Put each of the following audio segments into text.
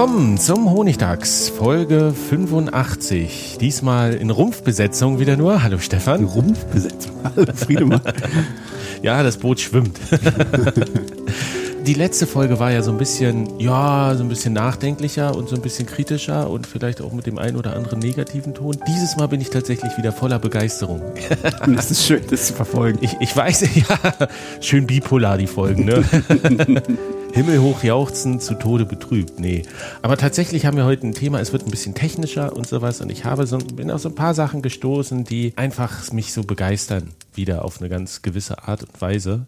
Willkommen zum Honigtags, Folge 85. Diesmal in Rumpfbesetzung wieder nur. Hallo Stefan. Rumpfbesetzung. Hallo Friedemann. ja, das Boot schwimmt. Die letzte Folge war ja so ein bisschen, ja, so ein bisschen nachdenklicher und so ein bisschen kritischer und vielleicht auch mit dem einen oder anderen negativen Ton. Dieses Mal bin ich tatsächlich wieder voller Begeisterung. das ist schön, das zu verfolgen. Ich, ich weiß, ja, schön bipolar die Folgen, ne? Himmelhoch jauchzen, zu Tode betrübt. Nee. Aber tatsächlich haben wir heute ein Thema, es wird ein bisschen technischer und sowas. Und ich habe so, bin auf so ein paar Sachen gestoßen, die einfach mich so begeistern. Wieder auf eine ganz gewisse Art und Weise.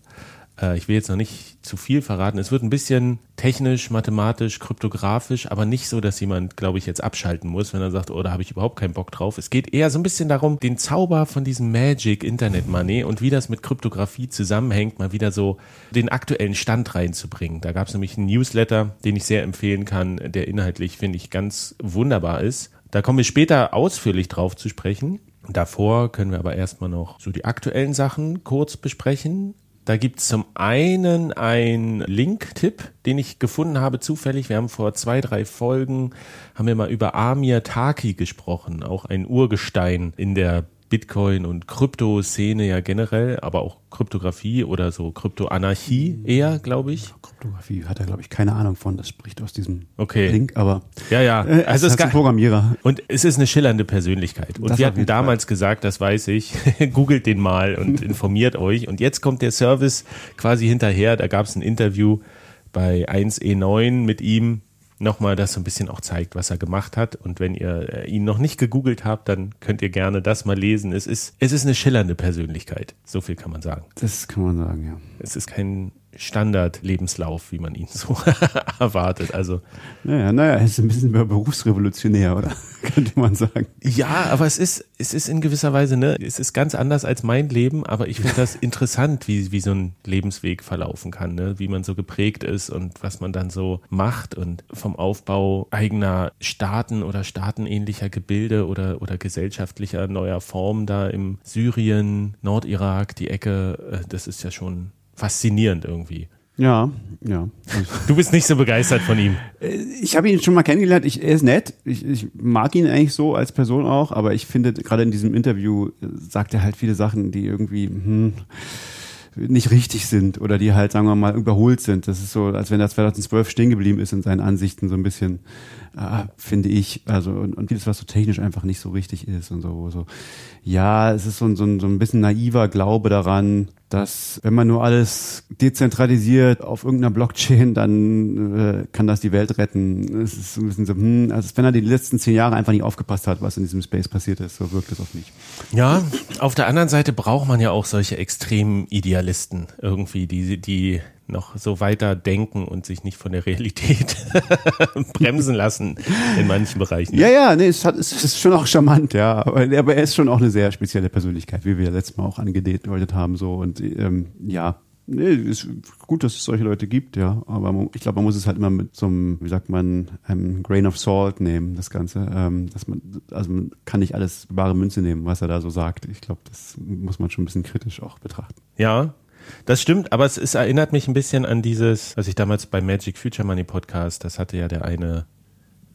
Äh, ich will jetzt noch nicht zu viel verraten. Es wird ein bisschen technisch, mathematisch, kryptografisch, aber nicht so, dass jemand, glaube ich, jetzt abschalten muss, wenn er sagt, oh, da habe ich überhaupt keinen Bock drauf. Es geht eher so ein bisschen darum, den Zauber von diesem Magic Internet Money und wie das mit Kryptographie zusammenhängt, mal wieder so den aktuellen Stand reinzubringen. Da gab es nämlich einen Newsletter, den ich sehr empfehlen kann, der inhaltlich, finde ich, ganz wunderbar ist. Da kommen wir später ausführlich drauf zu sprechen. Davor können wir aber erstmal noch so die aktuellen Sachen kurz besprechen. Da gibt es zum einen einen Link-Tipp, den ich gefunden habe zufällig. Wir haben vor zwei, drei Folgen, haben wir mal über Amir Taki gesprochen, auch ein Urgestein in der Bitcoin- und Krypto-Szene ja generell, aber auch Kryptographie oder so Kryptoanarchie eher, glaube ich. Kryptographie hat er, glaube ich, keine Ahnung von. Das spricht aus diesem okay. Link, aber ja, ja. Äh, also es ist ein Programmierer. Und es ist eine schillernde Persönlichkeit. Und das wir hatten damals Fall. gesagt, das weiß ich, googelt den mal und informiert euch. Und jetzt kommt der Service quasi hinterher. Da gab es ein Interview bei 1E9 mit ihm nochmal das so ein bisschen auch zeigt, was er gemacht hat. Und wenn ihr äh, ihn noch nicht gegoogelt habt, dann könnt ihr gerne das mal lesen. Es ist, es ist eine schillernde Persönlichkeit. So viel kann man sagen. Das kann man sagen, ja. Es ist kein Standard-Lebenslauf, wie man ihn so erwartet. Also naja, naja, ist ein bisschen berufsrevolutionär, oder könnte man sagen? Ja, aber es ist, es ist in gewisser Weise, ne, es ist ganz anders als mein Leben, aber ich finde das interessant, wie, wie so ein Lebensweg verlaufen kann, ne, wie man so geprägt ist und was man dann so macht und vom Aufbau eigener Staaten oder staatenähnlicher Gebilde oder, oder gesellschaftlicher neuer Formen da im Syrien, Nordirak, die Ecke, äh, das ist ja schon faszinierend irgendwie. Ja, ja. Du bist nicht so begeistert von ihm. Äh, ich habe ihn schon mal kennengelernt. Ich, er ist nett. Ich, ich mag ihn eigentlich so als Person auch, aber ich finde, gerade in diesem Interview äh, sagt er halt viele Sachen, die irgendwie hm, nicht richtig sind oder die halt, sagen wir mal, überholt sind. Das ist so, als wenn er 2012 stehen geblieben ist in seinen Ansichten so ein bisschen, äh, finde ich. Also und, und vieles, was so technisch einfach nicht so richtig ist und so. so. Ja, es ist so, so, so ein bisschen naiver Glaube daran, dass wenn man nur alles dezentralisiert auf irgendeiner Blockchain, dann äh, kann das die Welt retten. Es ist ein bisschen so, hm, also wenn er die letzten zehn Jahre einfach nicht aufgepasst hat, was in diesem Space passiert ist, so wirkt es auf mich. Ja, auf der anderen Seite braucht man ja auch solche extremen Idealisten irgendwie, die, die noch so weiter denken und sich nicht von der Realität bremsen lassen in manchen Bereichen. Ja, ja, nee, es, hat, es ist schon auch charmant, ja. Aber, aber er ist schon auch eine sehr spezielle Persönlichkeit, wie wir letztes Mal auch angedeutet haben, so. Und ähm, ja, Nee, ist gut, dass es solche Leute gibt, ja. Aber ich glaube, man muss es halt immer mit so einem, wie sagt man, einem Grain of Salt nehmen, das Ganze. Ähm, dass man, also man kann nicht alles bare Münze nehmen, was er da so sagt. Ich glaube, das muss man schon ein bisschen kritisch auch betrachten. Ja, das stimmt, aber es, es erinnert mich ein bisschen an dieses, was ich damals beim Magic Future Money Podcast, das hatte ja der eine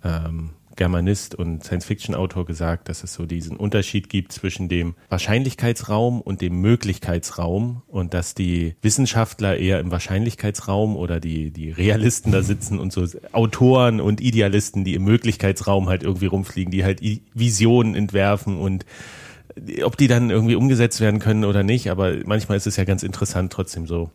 ähm, Germanist und Science-Fiction-Autor gesagt, dass es so diesen Unterschied gibt zwischen dem Wahrscheinlichkeitsraum und dem Möglichkeitsraum und dass die Wissenschaftler eher im Wahrscheinlichkeitsraum oder die, die Realisten da sitzen und so Autoren und Idealisten, die im Möglichkeitsraum halt irgendwie rumfliegen, die halt Visionen entwerfen und ob die dann irgendwie umgesetzt werden können oder nicht, aber manchmal ist es ja ganz interessant trotzdem so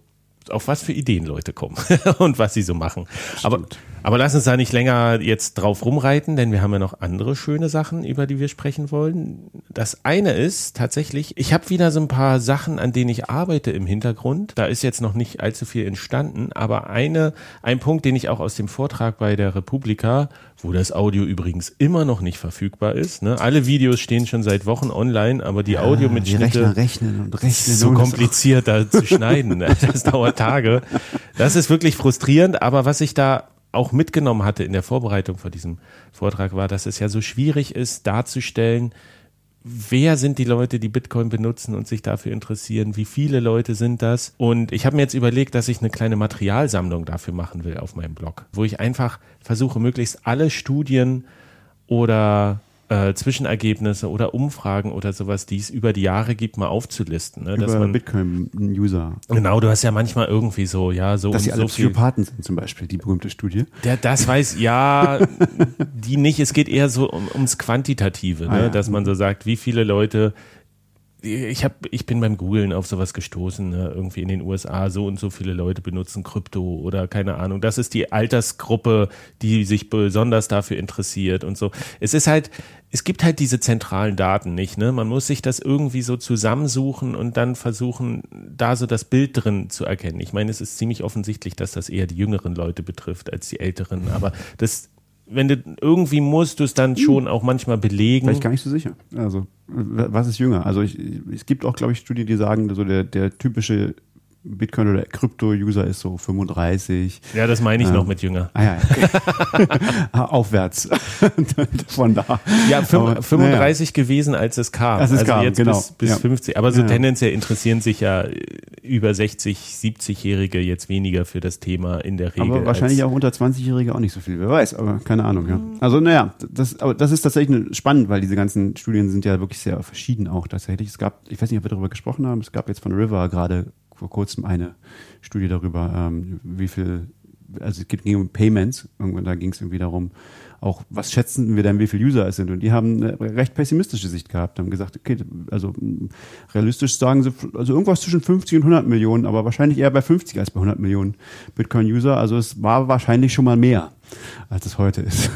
auf was für Ideen Leute kommen und was sie so machen. Aber, aber lass uns da nicht länger jetzt drauf rumreiten, denn wir haben ja noch andere schöne Sachen, über die wir sprechen wollen. Das eine ist tatsächlich, ich habe wieder so ein paar Sachen, an denen ich arbeite im Hintergrund. Da ist jetzt noch nicht allzu viel entstanden, aber eine, ein Punkt, den ich auch aus dem Vortrag bei der Republika, wo das Audio übrigens immer noch nicht verfügbar ist. Ne? Alle Videos stehen schon seit Wochen online, aber die ja, Audiomitschnitte rechnen und rechnen so kompliziert da zu schneiden. Ne? Das dauert Tage. Das ist wirklich frustrierend, aber was ich da auch mitgenommen hatte in der Vorbereitung vor diesem Vortrag war, dass es ja so schwierig ist darzustellen, wer sind die Leute, die Bitcoin benutzen und sich dafür interessieren, wie viele Leute sind das. Und ich habe mir jetzt überlegt, dass ich eine kleine Materialsammlung dafür machen will auf meinem Blog, wo ich einfach versuche, möglichst alle Studien oder äh, Zwischenergebnisse oder Umfragen oder sowas, die es über die Jahre gibt, mal aufzulisten. Ne? Dass über Bitcoin-User. Genau, du hast ja manchmal irgendwie so, ja, so Dass sie alle so Psychopathen sind zum Beispiel, die berühmte Studie. Der, das weiß, ja, die nicht. Es geht eher so um, ums Quantitative, ne? Ah, ja. dass man so sagt, wie viele Leute ich habe, ich bin beim Googlen auf sowas gestoßen, ne? irgendwie in den USA so und so viele Leute benutzen Krypto oder keine Ahnung. Das ist die Altersgruppe, die sich besonders dafür interessiert und so. Es ist halt, es gibt halt diese zentralen Daten nicht, ne? Man muss sich das irgendwie so zusammensuchen und dann versuchen, da so das Bild drin zu erkennen. Ich meine, es ist ziemlich offensichtlich, dass das eher die jüngeren Leute betrifft als die älteren, aber das wenn du irgendwie musst du es dann schon auch manchmal belegen. Vielleicht gar nicht so sicher. Also, was ist jünger? Also, ich, es gibt auch, glaube ich, Studien, die sagen, so der, der typische Bitcoin oder Krypto-User ist so 35. Ja, das meine ich ähm, noch mit jünger. Ah ja, okay. aufwärts von da. Ja, 35 naja. gewesen, als es kam. Als es also kam, jetzt genau. bis, bis ja. 50. Aber so ja. tendenziell interessieren sich ja über 60, 70-Jährige jetzt weniger für das Thema in der Regel. Aber wahrscheinlich auch unter 20-Jährige auch nicht so viel. Wer weiß, aber keine Ahnung. Ja. Also naja, das, aber das ist tatsächlich spannend, weil diese ganzen Studien sind ja wirklich sehr verschieden auch tatsächlich. Es gab, ich weiß nicht, ob wir darüber gesprochen haben, es gab jetzt von River gerade vor kurzem eine Studie darüber, ähm, wie viel, also es ging um Payments, irgendwann da ging es irgendwie darum, auch was schätzen wir denn, wie viele User es sind. Und die haben eine recht pessimistische Sicht gehabt, haben gesagt, okay, also realistisch sagen sie, also irgendwas zwischen 50 und 100 Millionen, aber wahrscheinlich eher bei 50 als bei 100 Millionen Bitcoin-User. Also es war wahrscheinlich schon mal mehr, als es heute ist.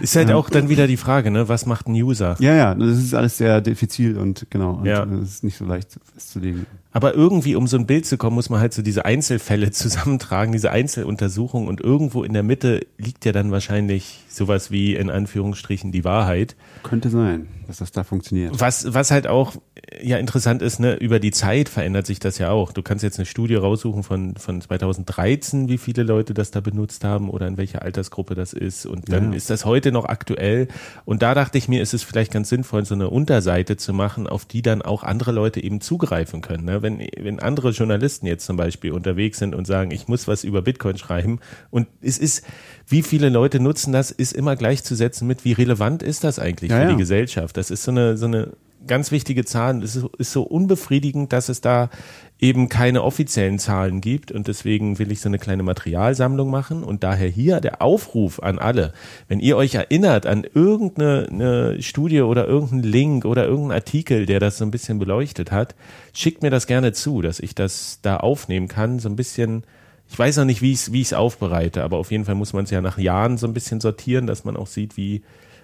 Ist halt ja. auch dann wieder die Frage, ne? Was macht ein User? Ja, ja, das ist alles sehr diffizil und genau, und ja. das ist nicht so leicht festzulegen. Aber irgendwie, um so ein Bild zu kommen, muss man halt so diese Einzelfälle zusammentragen, diese Einzeluntersuchungen und irgendwo in der Mitte liegt ja dann wahrscheinlich sowas wie in Anführungsstrichen die Wahrheit. Könnte sein, dass das da funktioniert. Was, was halt auch ja interessant ist, ne, über die Zeit verändert sich das ja auch. Du kannst jetzt eine Studie raussuchen von, von 2013, wie viele Leute das da benutzt haben oder in welcher Altersgruppe das ist. Und dann ja. ist das heute noch aktuell. Und da dachte ich mir, ist es vielleicht ganz sinnvoll, so eine Unterseite zu machen, auf die dann auch andere Leute eben zugreifen können. Ne? Wenn, wenn andere Journalisten jetzt zum Beispiel unterwegs sind und sagen, ich muss was über Bitcoin schreiben und es ist, wie viele Leute nutzen das, ist immer gleichzusetzen mit, wie relevant ist das eigentlich ja, für ja. die Gesellschaft. Das ist so eine, so eine ganz wichtige Zahl. Es ist, ist so unbefriedigend, dass es da eben keine offiziellen Zahlen gibt und deswegen will ich so eine kleine Materialsammlung machen und daher hier der Aufruf an alle, wenn ihr euch erinnert an irgendeine Studie oder irgendeinen Link oder irgendeinen Artikel, der das so ein bisschen beleuchtet hat, schickt mir das gerne zu, dass ich das da aufnehmen kann, so ein bisschen ich weiß noch nicht, wie ich es wie aufbereite, aber auf jeden Fall muss man es ja nach Jahren so ein bisschen sortieren, dass man auch sieht, wie,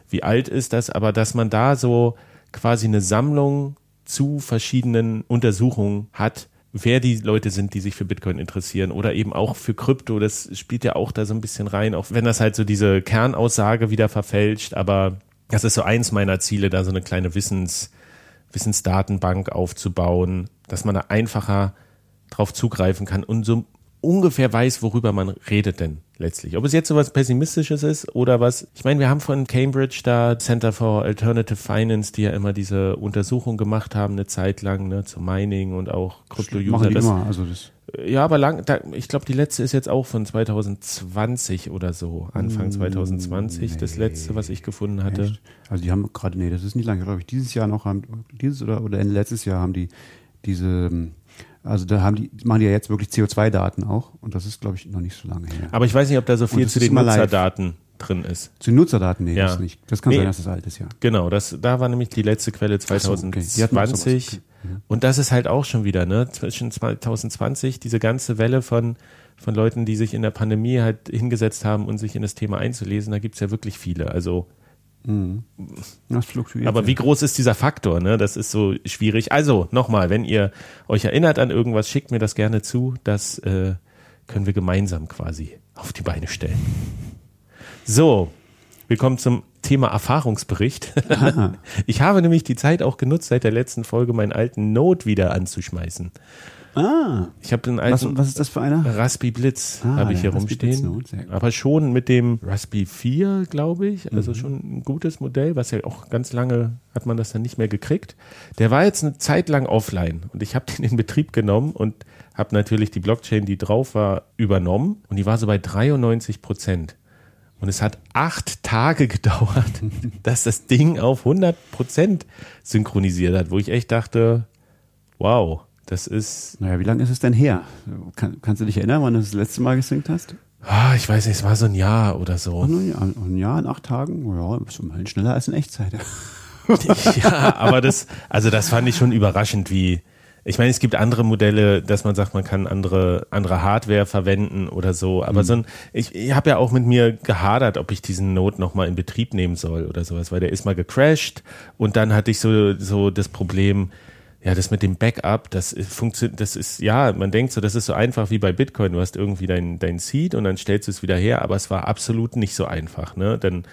wie alt ist das, aber dass man da so quasi eine Sammlung zu verschiedenen Untersuchungen hat, wer die Leute sind, die sich für Bitcoin interessieren oder eben auch für Krypto. Das spielt ja auch da so ein bisschen rein, auch wenn das halt so diese Kernaussage wieder verfälscht. Aber das ist so eins meiner Ziele, da so eine kleine Wissens, Wissensdatenbank aufzubauen, dass man da einfacher drauf zugreifen kann und so ungefähr weiß, worüber man redet denn letztlich. Ob es jetzt so was Pessimistisches ist oder was, ich meine, wir haben von Cambridge da Center for Alternative Finance, die ja immer diese Untersuchung gemacht haben, eine Zeit lang, ne, zu Mining und auch die immer, also das Ja, aber lang, da, ich glaube, die letzte ist jetzt auch von 2020 oder so. Anfang 2020, das letzte, was ich gefunden hatte. Echt? Also die haben gerade, nee, das ist nicht lange, glaube ich, dieses Jahr noch, haben, dieses oder, oder Ende letztes Jahr haben die diese, also da haben die, machen die ja jetzt wirklich CO2-Daten auch und das ist, glaube ich, noch nicht so lange her. Aber ich weiß nicht, ob da so viel zu den immer live. Nutzerdaten drin ist. Zu den Nutzerdaten, nee, Ja. das nicht. Das kann Nee. sein, dass das alt ist, ja. Genau, das, da war nämlich die letzte Quelle so, okay. 2020. Okay. Und das ist halt auch schon wieder, ne? Zwischen 2020, diese ganze Welle von, von Leuten, die sich in der Pandemie halt hingesetzt haben und sich in das Thema einzulesen, da gibt's ja wirklich viele. Also, Das fluktuiert. aber ja. wie groß ist dieser Faktor, ne? Das ist so schwierig. Also, nochmal, wenn ihr euch erinnert an irgendwas, schickt mir das gerne zu. Das äh, können wir gemeinsam quasi auf die Beine stellen. So, wir kommen zum Thema Erfahrungsbericht. Ich habe nämlich die Zeit auch genutzt, seit der letzten Folge meinen alten Note wieder anzuschmeißen. Ah, Ich habe den was, alten was ist das für einer? Raspi Blitz Ah, habe ich hier rumstehen. Aber schon mit dem Raspi 4, glaube ich. Also Mhm. schon ein gutes Modell, was ja auch ganz lange hat man das dann nicht mehr gekriegt. Der war jetzt eine Zeit lang offline und ich habe den in Betrieb genommen und habe natürlich die Blockchain, die drauf war, übernommen und die war so bei 93 Prozent. Und es hat acht Tage gedauert, dass das Ding auf 100 Prozent synchronisiert hat, wo ich echt dachte, wow, das ist Naja, wie lange ist es denn her? Kann, kannst du dich erinnern, wann du das letzte Mal gesynkt hast? Ah, ich weiß nicht, es war so ein Jahr oder Oh, so. ein Jahr, ein Jahr in acht Tagen? Ja, ist immerhin schneller als in Echtzeit. ja, aber das, also das fand ich schon überraschend, wie. Ich meine, es gibt andere Modelle, dass man sagt, man kann andere, andere Hardware verwenden oder so. Aber so ein, ich, ich habe ja auch mit mir gehadert, ob ich diesen Note nochmal in Betrieb nehmen soll oder sowas, weil der ist mal gecrashed und dann hatte ich so, so das Problem, ja, das mit dem Backup, das funktioniert, das ist, ja, man denkt so, das ist so einfach wie bei Bitcoin. Du hast irgendwie dein, dein Seed und dann stellst du es wieder her, aber es war absolut nicht so einfach, ne? Dann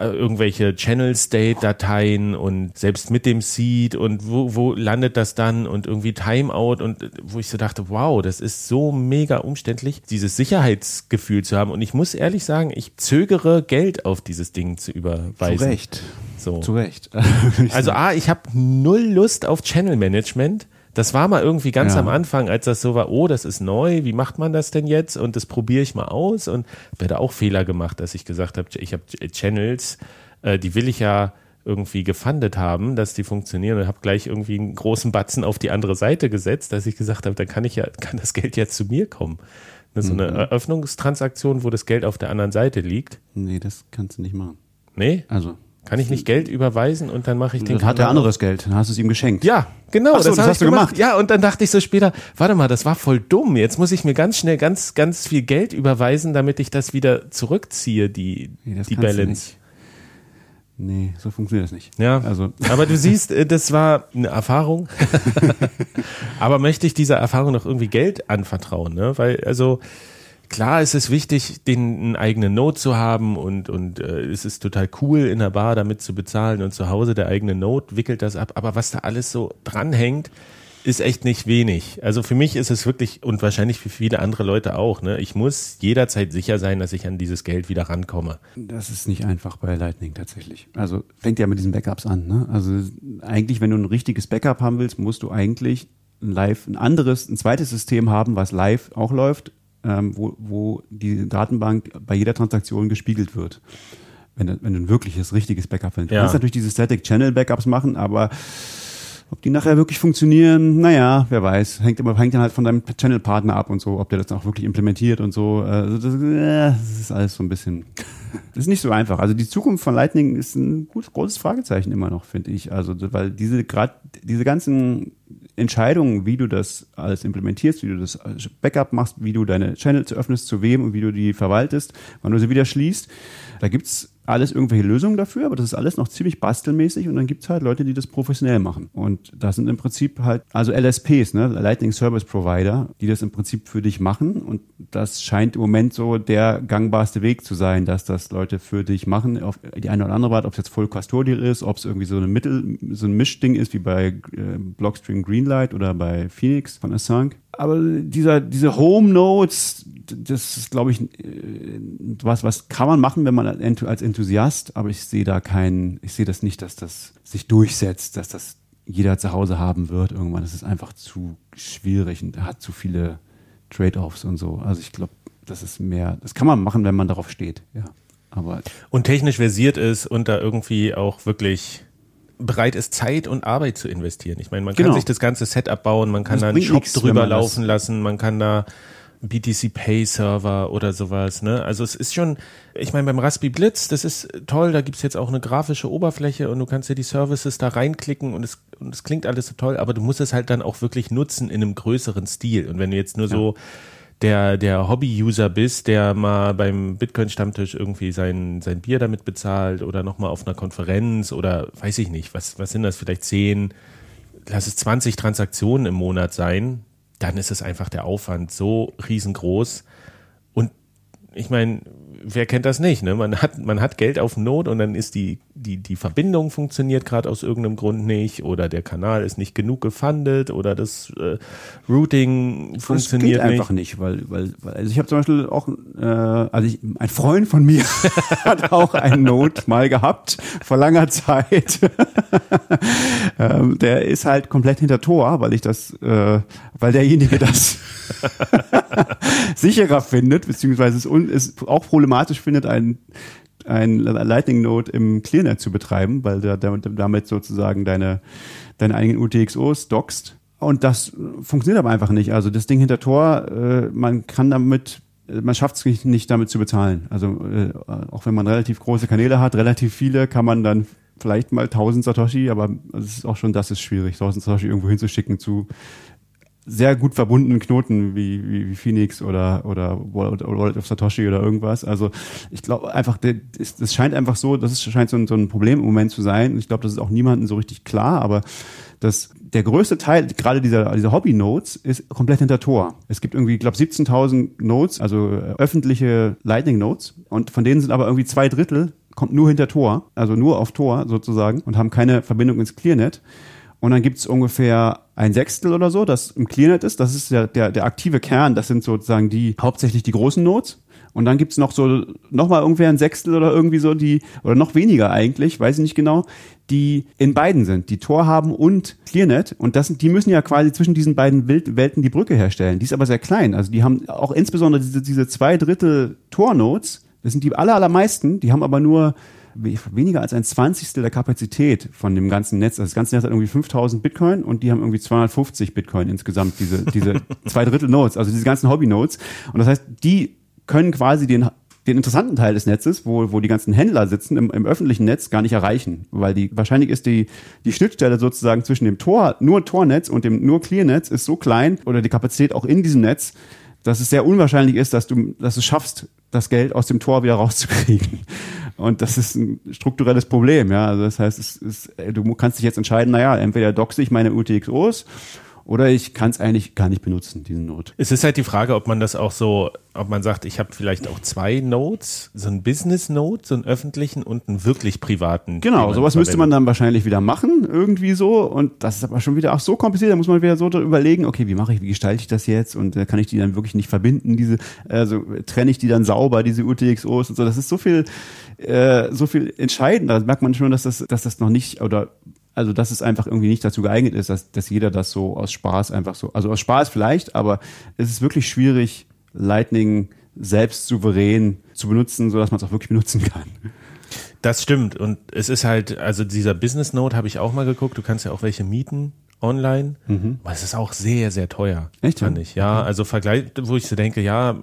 irgendwelche Channel State Dateien und selbst mit dem Seed und wo, wo landet das dann und irgendwie Timeout und wo ich so dachte, wow, das ist so mega umständlich, dieses Sicherheitsgefühl zu haben. Und ich muss ehrlich sagen, ich zögere Geld auf dieses Ding zu überweisen. Zu Recht. So. Zu Recht. Also A, ich habe null Lust auf Channel Management. Das war mal irgendwie ganz Ja. am Anfang, als das so war, oh, das ist neu, wie macht man das denn jetzt? Und das probiere ich mal aus und habe da auch Fehler gemacht, dass ich gesagt habe, ich habe Channels, äh, die will ich ja irgendwie gefundet haben, dass die funktionieren und habe gleich irgendwie einen großen Batzen auf die andere Seite gesetzt, dass ich gesagt habe, dann kann ich ja, kann das Geld ja zu mir kommen. Das ist so eine Eröffnungstransaktion, wo das Geld auf der anderen Seite liegt. nee, das kannst du nicht machen. Nee, Also, kann ich nicht Geld überweisen und dann mache ich den dann hat Kanal anderes Geld, dann hast du es ihm geschenkt. ja, genau, so, das hab hast ich du gemacht. Ja, und dann dachte ich so später, warte mal, das war voll dumm. Jetzt muss ich mir ganz schnell ganz, ganz viel Geld überweisen, damit ich das wieder zurückziehe, die, Nee, das die Balance. Nee, so funktioniert das nicht. Ja, Also, aber du siehst, äh, das war eine Erfahrung. aber möchte ich dieser Erfahrung noch irgendwie Geld anvertrauen, ne? Weil, also, klar ist es wichtig, den einen eigenen Note zu haben und, und äh, es ist total cool, in der Bar damit zu bezahlen und zu Hause der eigene Note wickelt das ab. Aber was da alles so dranhängt, ist echt nicht wenig. Also für mich ist es wirklich und wahrscheinlich für viele andere Leute auch, ne? Ich muss jederzeit sicher sein, dass ich an dieses Geld wieder rankomme. das ist nicht einfach bei Lightning tatsächlich. Also, fängt ja mit diesen Backups an, ne? Also, eigentlich, wenn du ein richtiges Backup haben willst, musst du eigentlich live, ein anderes, ein zweites System haben, was live auch läuft, ähm, wo, wo die Datenbank bei jeder Transaktion gespiegelt wird. Wenn, du- wenn du ein wirkliches, richtiges Backup. Du Ja. kannst natürlich diese Static Channel Backups machen, aber ob die nachher wirklich funktionieren, naja, wer weiß. Hängt immer, hängt dann halt von deinem Channel-Partner ab und so, ob der das auch wirklich implementiert und so. Also das, äh, das ist alles so ein bisschen. Das ist nicht so einfach. Also die Zukunft von Lightning ist ein gut, großes Fragezeichen immer noch, finde ich. Also, weil diese gerade diese ganzen Entscheidungen, wie du das alles implementierst, wie du das Backup machst, wie du deine Channels öffnest, zu wem und wie du die verwaltest, wann du sie wieder schließt, da gibt's alles irgendwelche Lösungen dafür, aber das ist alles noch ziemlich bastelmäßig und dann gibt's halt Leute, die das professionell machen. Und das sind im Prinzip halt, also LSPs, ne, Lightning Service Provider, die das im Prinzip für dich machen und das scheint im Moment so der gangbarste Weg zu sein, dass das Leute für dich machen, auf die eine oder andere Art, ob es jetzt voll custodial ist, ob es irgendwie so eine Mittel, so ein Mischding ist, wie bei äh, Blockstream Greenlight oder bei Phoenix von Assange. Aber dieser, diese Home Nodes, das ist, glaube ich, äh, was, was kann man machen, wenn man als Enthusiast, aber ich sehe da keinen, ich sehe das nicht, dass das sich durchsetzt, dass das jeder zu Hause haben wird irgendwann. Das ist einfach zu schwierig und hat zu viele Trade-offs und so. Also ich glaube, das ist mehr, das kann man machen, wenn man darauf steht, ja. Aber und technisch versiert ist und da irgendwie auch wirklich bereit ist, Zeit und Arbeit zu investieren. Ich meine, man Genau. kann sich das ganze Setup bauen, man kann Das da einen Shop drüber laufen lassen, man kann da BTC Pay Server oder sowas, ne? Also es ist schon, ich meine, beim Raspi Blitz, das ist toll, da gibt's jetzt auch eine grafische Oberfläche und du kannst dir die Services da reinklicken und es, und es klingt alles so toll, aber du musst es halt dann auch wirklich nutzen in einem größeren Stil. Und wenn du jetzt nur so der, der Hobby-User bist, der mal beim Bitcoin-Stammtisch irgendwie sein, sein Bier damit bezahlt oder nochmal auf einer Konferenz oder weiß ich nicht, was, was sind das, vielleicht zehn, lass es 20 Transaktionen im Monat sein, dann ist es einfach der Aufwand so riesengroß. Und ich meine, wer kennt das nicht? Ne? Man hat man hat Geld auf Not und dann ist die die die Verbindung funktioniert gerade aus irgendeinem Grund nicht oder der Kanal ist nicht genug gefundet oder das äh, Routing das funktioniert geht nicht. einfach nicht, weil, weil, weil also ich habe zum Beispiel auch, äh, also ich, ein Freund von mir hat auch einen Note mal gehabt vor langer Zeit. ähm, der ist halt komplett hinter Tor, weil ich das, äh, weil derjenige das sicherer findet, beziehungsweise es, es auch problematisch findet, ein ein Lightning Node im Clearnet zu betreiben, weil du damit, sozusagen deine, deine eigenen UTXOs dockst. Und das funktioniert aber einfach nicht. Also das Ding hinter Tor, äh, man kann damit, man schafft es nicht, nicht damit zu bezahlen. Also äh, auch wenn man relativ große Kanäle hat, relativ viele, kann man dann vielleicht mal 1000 Satoshi, aber es ist auch schon, das ist schwierig, 1000 Satoshi irgendwo hinzuschicken zu sehr gut verbundenen Knoten wie, wie, wie Phoenix oder, oder Wallet of Satoshi oder irgendwas. Also ich glaube einfach, das scheint einfach so, das scheint so ein, so ein Problem im Moment zu sein. Ich glaube, das ist auch niemandem so richtig klar, aber das, der größte Teil, gerade dieser, dieser Hobby-Nodes, ist komplett hinter Tor. Es gibt irgendwie, ich glaube, 17.000 Nodes, also äh, öffentliche Lightning-Nodes und von denen sind aber irgendwie zwei Drittel kommt nur hinter Tor, also nur auf Tor sozusagen und haben keine Verbindung ins Clearnet. Und dann gibt's ungefähr ein Sechstel oder so, das im Clearnet ist. Das ist der, der, der aktive Kern. Das sind sozusagen die hauptsächlich die großen Nodes. Und dann gibt's noch so, nochmal irgendwer ein Sechstel oder irgendwie so, die, oder noch weniger eigentlich, weiß ich nicht genau, die in beiden sind, die Tor haben und Clearnet. Und das sind, die müssen ja quasi zwischen diesen beiden Welten die Brücke herstellen. Die ist aber sehr klein. Also die haben auch insbesondere diese, diese zwei Drittel Tor-Nodes, das sind die aller, allermeisten, die haben aber nur weniger als ein Zwanzigstel der Kapazität von dem ganzen Netz. Also das ganze Netz hat irgendwie 5000 Bitcoin und die haben irgendwie 250 Bitcoin insgesamt, diese, diese zwei Drittel Nodes, also diese ganzen Hobby-Nodes. Und das heißt, die können quasi den, den interessanten Teil des Netzes, wo, wo die ganzen Händler sitzen, im, im öffentlichen Netz gar nicht erreichen, weil die, wahrscheinlich ist die, die Schnittstelle sozusagen zwischen dem Tor, nur Tornetz und dem nur Clearnetz ist so klein oder die Kapazität auch in diesem Netz, dass es sehr unwahrscheinlich ist, dass du, dass du schaffst, das Geld aus dem Tor wieder rauszukriegen. Und das ist ein strukturelles Problem, ja. Also das heißt, es ist, du kannst dich jetzt entscheiden, naja, entweder doxe ich meine UTXOs oder ich kann es eigentlich gar nicht benutzen, diesen Node. Es ist halt die Frage, ob man das auch so, ob man sagt, ich habe vielleicht auch zwei Nodes, so einen Business-Node, so einen öffentlichen und einen wirklich privaten. Genau, sowas müsste man verwendet. dann wahrscheinlich wieder machen, irgendwie so. Und das ist aber schon wieder auch so kompliziert, da muss man wieder so überlegen, okay, wie mache ich, wie gestalte ich das jetzt? Und äh, kann ich die dann wirklich nicht verbinden, diese, also trenne ich die dann sauber, diese UTXOs und so. Das ist so viel, äh, so viel entscheidender. Da merkt man schon, dass das, dass das noch nicht, oder also dass es einfach irgendwie nicht dazu geeignet ist, dass, dass jeder das so aus Spaß einfach so, also aus Spaß vielleicht, aber es ist wirklich schwierig, Lightning selbst souverän zu benutzen, so dass man es auch wirklich benutzen kann. Das stimmt. Und es ist halt, also dieser Business Note habe ich auch mal geguckt. Du kannst ja auch welche mieten online. Aber es ist auch sehr, sehr teuer. Mhm. Echt, ja? Fand ich. Ja, also Vergleich, wo ich so denke, ja,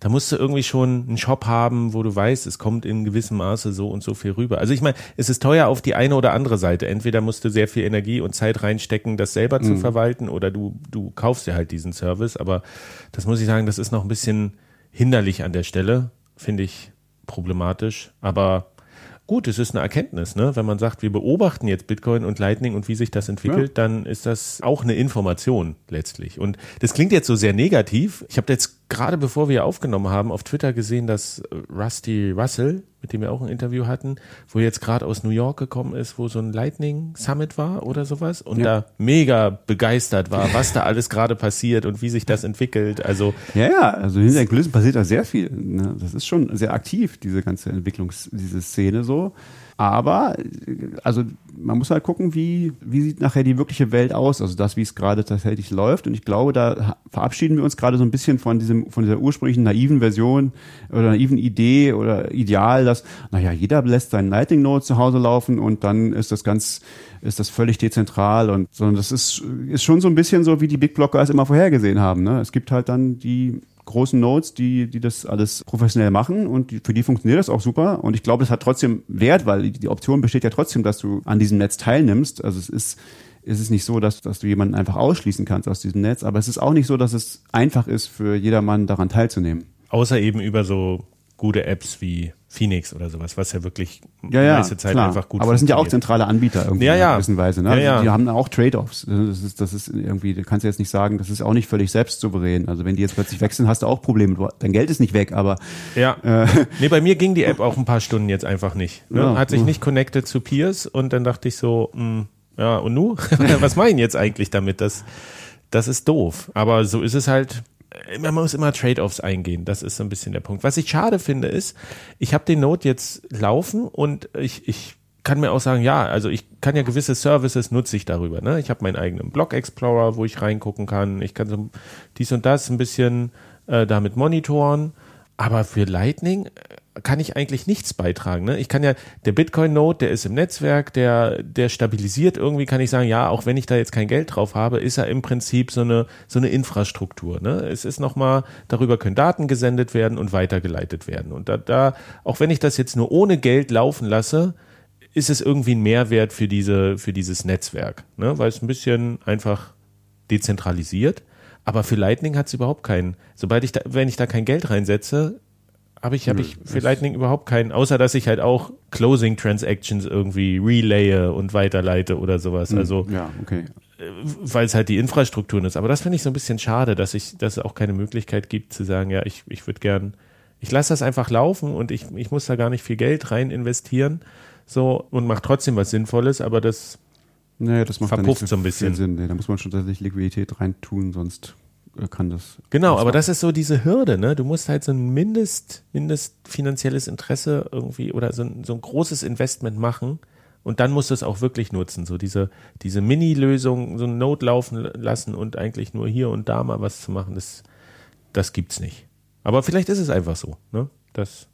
da musst du irgendwie schon einen Shop haben, wo du weißt, es kommt in gewissem Maße so und so viel rüber. Also ich meine, es ist teuer auf die eine oder andere Seite. Entweder musst du sehr viel Energie und Zeit reinstecken, das selber Mhm. zu verwalten, oder du, du kaufst dir halt diesen Service. Aber das muss ich sagen, das ist noch ein bisschen hinderlich an der Stelle. Finde ich problematisch. Aber Gut, es ist eine Erkenntnis, ne? Wenn man sagt, wir beobachten jetzt Bitcoin und Lightning und wie sich das entwickelt, dann ist das auch eine Information letztlich. Und das klingt jetzt so sehr negativ. Ich habe jetzt gerade bevor wir aufgenommen haben, auf Twitter gesehen, dass Rusty Russell, mit dem wir auch ein Interview hatten, wo jetzt gerade aus New York gekommen ist, wo so ein Lightning Summit war oder sowas und ja. da mega begeistert war, was da alles gerade passiert und wie sich das entwickelt. Also ja, ja, also hinter den Kulissen passiert da sehr viel. Ne? Das ist schon sehr aktiv, diese ganze Entwicklungs, diese Szene so. Aber also man muss halt gucken, wie, wie sieht nachher die wirkliche Welt aus, also das, wie es gerade tatsächlich läuft. Und ich glaube, da verabschieden wir uns gerade so ein bisschen von diesem, von dieser ursprünglichen naiven Version oder naiven Idee oder Ideal, dass, naja, jeder lässt seinen Lightning Node zu Hause laufen und dann ist das ganz, ist das völlig dezentral und sondern das ist, ist schon so ein bisschen so, wie die Big Blocker es immer vorhergesehen haben. Ne? Es gibt halt dann die großen Nodes, die, die das alles professionell machen und die, für die funktioniert das auch super. Und ich glaube, es hat trotzdem Wert, weil die, die Option besteht ja trotzdem, dass du an diesem Netz teilnimmst. Also es ist, es ist nicht so, dass, dass du jemanden einfach ausschließen kannst aus diesem Netz, aber es ist auch nicht so, dass es einfach ist für jedermann daran teilzunehmen. Außer eben über so gute Apps wie Phoenix oder sowas, was ja wirklich ja, ja, meiste Zeit klar. einfach gut Aber das sind ja auch zentrale Anbieter irgendwie ja, ja. in gewisser Weise. Ne? Ja, ja. Die haben auch Trade-offs. Das ist, das ist irgendwie, du kannst jetzt nicht sagen, das ist auch nicht völlig selbstsouverän. Also wenn die jetzt plötzlich wechseln, hast du auch Probleme. Dein Geld ist nicht weg, aber ja. Äh, nee, bei mir ging die App auch ein paar Stunden jetzt einfach nicht. Ne? Ja, Hat sich nicht connected zu Peers und dann dachte ich so, mh, hm, ja, und nu? was meinen jetzt eigentlich damit? Das, das ist doof. Aber so ist es halt man muss immer Trade-offs eingehen. Das ist so ein bisschen der Punkt. Was ich schade finde, ist, ich habe den Node jetzt laufen und ich, ich kann mir auch sagen, ja, also ich kann ja gewisse Services nutze ich darüber. Ne? Ich habe meinen eigenen Blog Explorer, wo ich reingucken kann. Ich kann so dies und das ein bisschen äh, damit monitoren. Aber für Lightning kann ich eigentlich nichts beitragen. Ne? Ich kann ja, der Bitcoin-Node, der ist im Netzwerk, der, der stabilisiert irgendwie, kann ich sagen, ja, auch wenn ich da jetzt kein Geld drauf habe, ist er im Prinzip so eine, so eine Infrastruktur. Ne? Es ist nochmal, darüber können Daten gesendet werden und weitergeleitet werden. Und da, da, auch wenn ich das jetzt nur ohne Geld laufen lasse, ist es irgendwie ein Mehrwert für diese, für dieses Netzwerk, ne? weil es ein bisschen einfach dezentralisiert. Aber für Lightning hat es überhaupt keinen. Sobald ich da, wenn ich da kein Geld reinsetze, habe ich, hab ich für Lightning überhaupt keinen, außer dass ich halt auch Closing Transactions irgendwie relaye und weiterleite oder sowas. Hm, also, ja, okay. Äh, weil es halt die Infrastruktur ist. Aber das finde ich so ein bisschen schade, dass ich, dass es auch keine Möglichkeit gibt zu sagen, ja, ich, ich würde gern, ich lasse das einfach laufen und ich, ich muss da gar nicht viel Geld rein investieren. So, und mache trotzdem was Sinnvolles, aber das, naja, das macht verpufft so ein bisschen. Sinn. Nee, da muss man schon tatsächlich Liquidität rein tun, sonst kann das. Genau, aber das ist so diese Hürde, ne? Du musst halt so ein Mindest, Mindest finanzielles Interesse irgendwie oder so ein, so ein großes Investment machen und dann musst du es auch wirklich nutzen. So diese, diese Mini-Lösung, so ein Note laufen lassen und eigentlich nur hier und da mal was zu machen, das, das gibt's nicht. Aber vielleicht ist es einfach so, ne? Das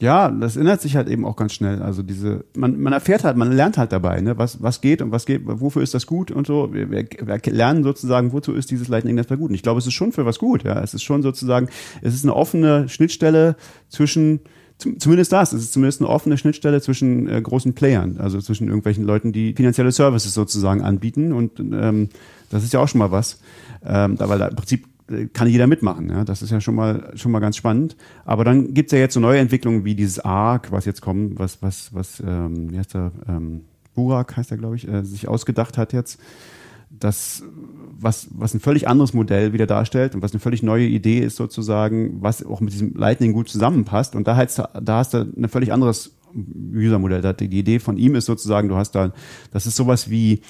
ja, das ändert sich halt eben auch ganz schnell. Also diese, man, man erfährt halt, man lernt halt dabei, ne, was, was geht und was geht, wofür ist das gut und so. Wir, wir, wir lernen sozusagen, wozu ist dieses Lightning Netzwerk gut. Und ich glaube, es ist schon für was gut, ja. Es ist schon sozusagen, es ist eine offene Schnittstelle zwischen, zumindest das, es ist zumindest eine offene Schnittstelle zwischen äh, großen Playern, also zwischen irgendwelchen Leuten, die finanzielle Services sozusagen anbieten. Und ähm, das ist ja auch schon mal was. Ähm, weil da im Prinzip kann jeder mitmachen. Ja? Das ist ja schon mal schon mal ganz spannend. Aber dann gibt's ja jetzt so neue Entwicklungen wie dieses ARC, was jetzt kommt, was was was ähm, wie heißt der ähm, Burak heißt er glaube ich, äh, sich ausgedacht hat jetzt. Das was was ein völlig anderes Modell wieder darstellt und was eine völlig neue Idee ist sozusagen, was auch mit diesem Lightning gut zusammenpasst. Und da du, da hast du ein völlig anderes User-Modell. Die Idee von ihm ist sozusagen, du hast da, das ist sowas wie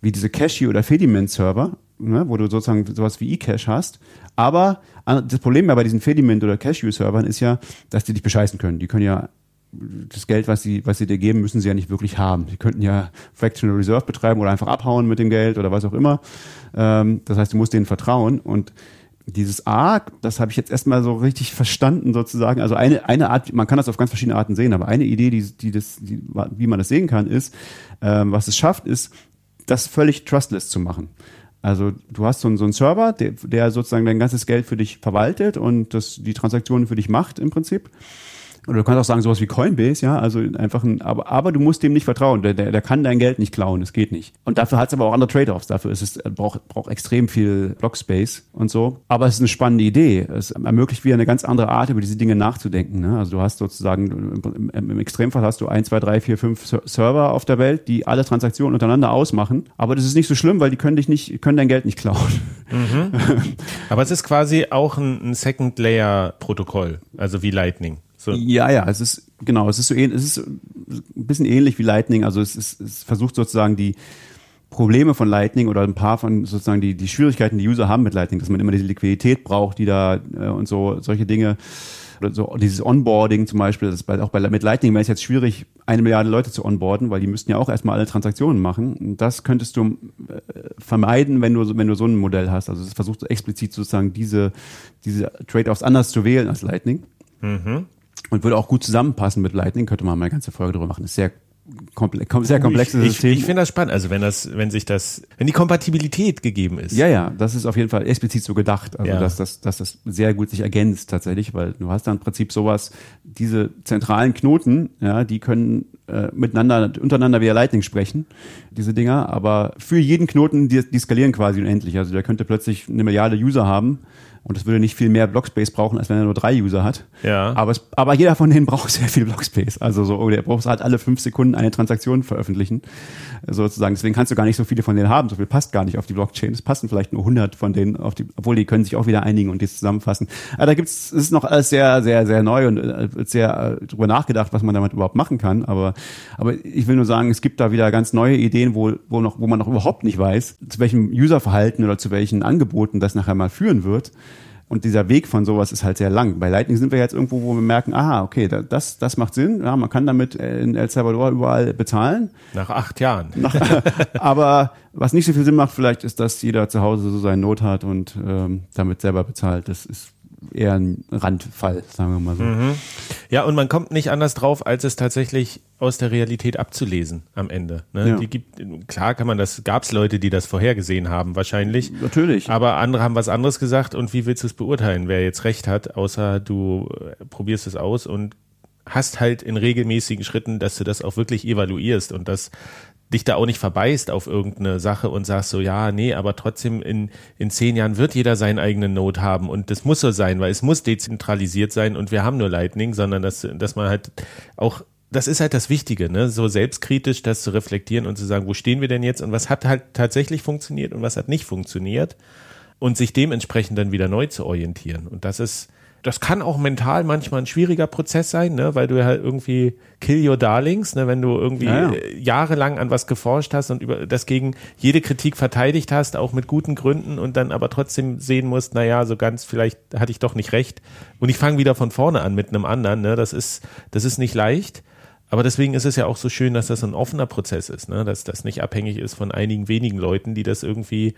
wie diese Cache oder Fediment-Server, ne, wo du sozusagen sowas wie eCache hast. Aber das Problem ja bei diesen Fediment- oder Cashew-Servern ist ja, dass die dich bescheißen können. Die können ja das Geld, was sie, was sie dir geben, müssen sie ja nicht wirklich haben. Sie könnten ja Fractional Reserve betreiben oder einfach abhauen mit dem Geld oder was auch immer. Ähm, das heißt, du musst denen vertrauen und dieses A, das habe ich jetzt erstmal so richtig verstanden sozusagen. Also eine, eine Art, man kann das auf ganz verschiedene Arten sehen, aber eine Idee, die, die das, die, wie man das sehen kann, ist, ähm, was es schafft, ist, das völlig trustless zu machen. Also du hast so einen, so einen Server, der, der sozusagen dein ganzes Geld für dich verwaltet und das, die Transaktionen für dich macht im Prinzip. Oder du kannst auch sagen, sowas wie Coinbase, ja, also einfach ein, aber, aber du musst dem nicht vertrauen. Der, der, der kann dein Geld nicht klauen, das geht nicht. Und dafür hat es aber auch andere Trade-offs. Dafür ist es, braucht, braucht extrem viel Blockspace und so. Aber es ist eine spannende Idee. Es ermöglicht wieder eine ganz andere Art, über diese Dinge nachzudenken. Ne? Also du hast sozusagen, im, im Extremfall hast du ein, zwei, drei, vier, fünf Server auf der Welt, die alle Transaktionen untereinander ausmachen. Aber das ist nicht so schlimm, weil die können dich nicht, können dein Geld nicht klauen. Mhm. aber es ist quasi auch ein, ein Second-Layer-Protokoll, also wie Lightning. So. Ja, ja, es ist, genau, es ist so es ist ein bisschen ähnlich wie Lightning. Also es, ist, es versucht sozusagen die Probleme von Lightning oder ein paar von sozusagen die, die Schwierigkeiten, die User haben mit Lightning, dass man immer diese Liquidität braucht, die da äh, und so, solche Dinge. Oder so dieses Onboarding zum Beispiel, das ist bei, auch bei, mit Lightning wäre es jetzt schwierig, eine Milliarde Leute zu onboarden, weil die müssten ja auch erstmal alle Transaktionen machen. Und das könntest du äh, vermeiden, wenn du, wenn du so ein Modell hast. Also es versucht explizit sozusagen diese, diese Trade-offs anders zu wählen als Lightning. Mhm und würde auch gut zusammenpassen mit Lightning, könnte man mal eine ganze Folge drüber machen. Ist sehr komple sehr komplexes ich, System. Ich, ich finde das spannend, also wenn das, wenn sich das, wenn die Kompatibilität gegeben ist. Ja, ja, das ist auf jeden Fall explizit so gedacht, also ja. dass, das, dass das sehr gut sich ergänzt tatsächlich, weil du hast da im Prinzip sowas, diese zentralen Knoten, ja, die können äh, miteinander, untereinander via Lightning sprechen, diese Dinger, aber für jeden Knoten, die, die skalieren quasi unendlich. Also der könnte plötzlich eine Milliarde User haben und es würde nicht viel mehr Blockspace brauchen, als wenn er nur drei User hat. Ja. Aber, es, aber jeder von denen braucht sehr viel Blockspace. Also so, oder er braucht halt alle fünf Sekunden eine Transaktion veröffentlichen, sozusagen. Deswegen kannst du gar nicht so viele von denen haben. So viel passt gar nicht auf die Blockchain. Es passen vielleicht nur 100 von denen auf die, obwohl die können sich auch wieder einigen und die zusammenfassen. Aber da gibt's, es ist noch alles sehr, sehr, sehr neu und äh, sehr äh, drüber nachgedacht, was man damit überhaupt machen kann. Aber, aber ich will nur sagen, es gibt da wieder ganz neue Ideen, wo, wo noch, wo man noch überhaupt nicht weiß, zu welchem Userverhalten oder zu welchen Angeboten das nachher mal führen wird. Und dieser Weg von sowas ist halt sehr lang. Bei Lightning sind wir jetzt irgendwo, wo wir merken, aha, okay, das, das macht Sinn. Ja, man kann damit in El Salvador überall bezahlen. Nach acht Jahren. Nach, aber was nicht so viel Sinn macht, vielleicht ist, dass jeder zu Hause so seinen Not hat und ähm, damit selber bezahlt. Das ist eher ein Randfall, sagen wir mal so. Mhm. Ja, und man kommt nicht anders drauf, als es tatsächlich aus der Realität abzulesen am Ende. Ne? Ja. Die gibt, klar kann man das, gab es Leute, die das vorhergesehen haben, wahrscheinlich. Natürlich. Aber andere haben was anderes gesagt und wie willst du es beurteilen, wer jetzt recht hat, außer du äh, probierst es aus und hast halt in regelmäßigen Schritten, dass du das auch wirklich evaluierst und das dich da auch nicht verbeißt auf irgendeine Sache und sagst so, ja, nee, aber trotzdem in, in zehn Jahren wird jeder seinen eigenen Node haben und das muss so sein, weil es muss dezentralisiert sein und wir haben nur Lightning, sondern dass, dass man halt auch das ist halt das Wichtige, ne? so selbstkritisch das zu reflektieren und zu sagen, wo stehen wir denn jetzt und was hat halt tatsächlich funktioniert und was hat nicht funktioniert und sich dementsprechend dann wieder neu zu orientieren. Und das ist, das kann auch mental manchmal ein schwieriger Prozess sein, ne, weil du halt irgendwie kill your darlings, ne, wenn du irgendwie ja, ja. Jahrelang an was geforscht hast und über das gegen jede Kritik verteidigt hast, auch mit guten Gründen und dann aber trotzdem sehen musst, na ja, so ganz vielleicht hatte ich doch nicht recht und ich fange wieder von vorne an mit einem anderen, ne, das ist das ist nicht leicht. Aber deswegen ist es ja auch so schön, dass das ein offener Prozess ist, ne? dass das nicht abhängig ist von einigen wenigen Leuten, die das irgendwie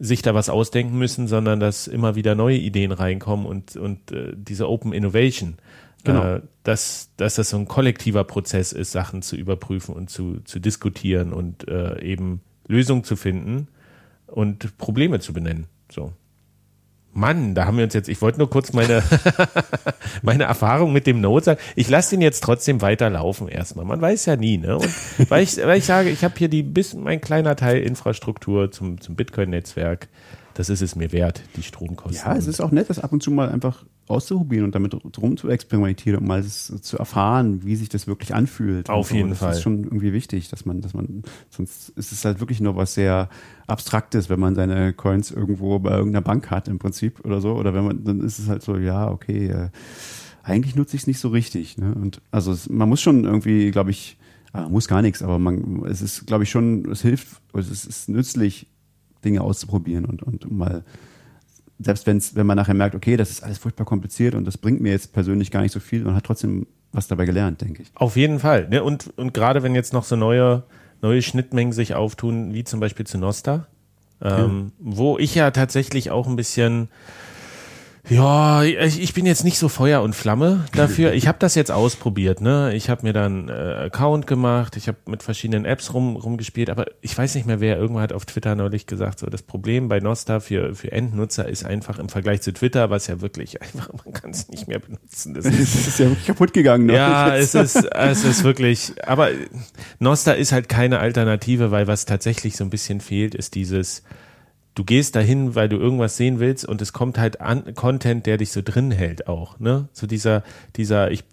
sich da was ausdenken müssen, sondern dass immer wieder neue Ideen reinkommen und, und äh, diese Open Innovation, genau. äh, dass, dass das so ein kollektiver Prozess ist, Sachen zu überprüfen und zu, zu diskutieren und äh, eben Lösungen zu finden und Probleme zu benennen. So. Mann, da haben wir uns jetzt, ich wollte nur kurz meine, meine Erfahrung mit dem Node sagen. Ich lasse den jetzt trotzdem weiterlaufen erstmal. Man weiß ja nie, ne? Und weil ich, weil ich sage, ich habe hier die bis mein kleiner Teil Infrastruktur zum, zum Bitcoin-Netzwerk das ist es mir wert, die Stromkosten. Ja, es ist auch nett, das ab und zu mal einfach auszuprobieren und damit drum zu experimentieren und mal zu erfahren, wie sich das wirklich anfühlt. Auf jeden das Fall. Das ist schon irgendwie wichtig, dass man, dass man, sonst ist es halt wirklich nur was sehr Abstraktes, wenn man seine Coins irgendwo bei irgendeiner Bank hat im Prinzip oder so. Oder wenn man, dann ist es halt so, ja, okay, äh, eigentlich nutze ich es nicht so richtig. Ne? Und also es, man muss schon irgendwie, glaube ich, ah, muss gar nichts, aber man, es ist, glaube ich, schon, es hilft, es ist, ist nützlich, Dinge auszuprobieren und, und mal, selbst wenn's, wenn man nachher merkt, okay, das ist alles furchtbar kompliziert und das bringt mir jetzt persönlich gar nicht so viel, man hat trotzdem was dabei gelernt, denke ich. Auf jeden Fall. Ne? Und, und gerade wenn jetzt noch so neue, neue Schnittmengen sich auftun, wie zum Beispiel zu Nosta, ähm, ja. wo ich ja tatsächlich auch ein bisschen Ja, ich, ich bin jetzt nicht so Feuer und Flamme dafür. Ich habe das jetzt ausprobiert, ne? Ich habe mir dann äh, Account gemacht, ich habe mit verschiedenen Apps rum, rumgespielt, aber ich weiß nicht mehr, wer irgendwann hat auf Twitter neulich gesagt, so das Problem bei Nosta für, für Endnutzer ist einfach im Vergleich zu Twitter, was ja wirklich einfach, man kann es nicht mehr benutzen. Das ist, das ist ja wirklich kaputt gegangen. Ne? Ja, es ist, es ist wirklich, aber Nosta ist halt keine Alternative, weil was tatsächlich so ein bisschen fehlt, ist dieses, du gehst dahin, weil du irgendwas sehen willst und es kommt halt an Content, der dich so drin hält auch, ne? So dieser, dieser, ich,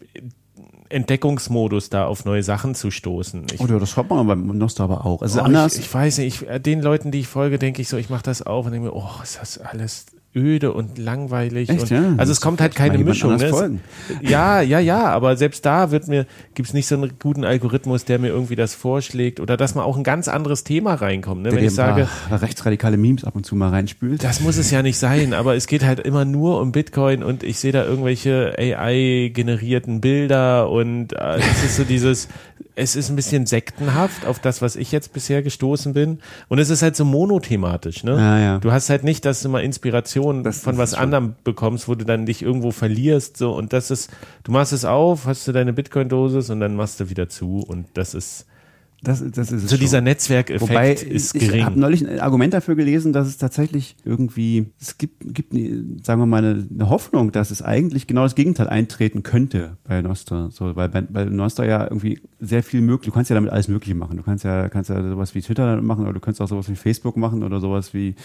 Entdeckungsmodus da auf neue Sachen zu stoßen. Ich, oh, das hat man beim Nostra aber auch. Also oh, anders. Ich, ich, weiß nicht, ich, den Leuten, die ich folge, denke ich so, ich mache das auf und denke mir, oh, ist das alles öde und langweilig. Echt, und, ja? Also es kommt halt keine Mischung. Ne? ja, ja, ja, aber selbst da wird mir, gibt es nicht so einen guten Algorithmus, der mir irgendwie das vorschlägt oder dass man auch ein ganz anderes Thema reinkommt. Ne? Wenn ich sage, rechtsradikale Memes ab und zu mal reinspült. Das muss es ja nicht sein, aber es geht halt immer nur um Bitcoin und ich sehe da irgendwelche AI-generierten Bilder und äh, es ist so dieses, es ist ein bisschen sektenhaft auf das, was ich jetzt bisher gestoßen bin. Und es ist halt so monothematisch, ne? Ja, ja. Du hast halt nicht, dass du mal Inspiration Das- von was anderem bekommst, wo du dann dich irgendwo verlierst, so. Und das ist, du machst es auf, hast du deine Bitcoin-Dosis und dann machst du wieder zu. Und das ist, Das, das ist es so schon. dieser Netzwerkeffekt Wobei ist ich habe gering. neulich ein Argument dafür gelesen, dass es tatsächlich irgendwie, es gibt, gibt sagen wir mal, eine, eine Hoffnung, dass es eigentlich genau das Gegenteil eintreten könnte bei Nostra. So, weil bei, bei Nostra ja irgendwie sehr viel möglich, du kannst ja damit alles Mögliche machen. Du kannst ja, kannst ja sowas wie Twitter machen oder du kannst auch sowas wie Facebook machen oder sowas wie,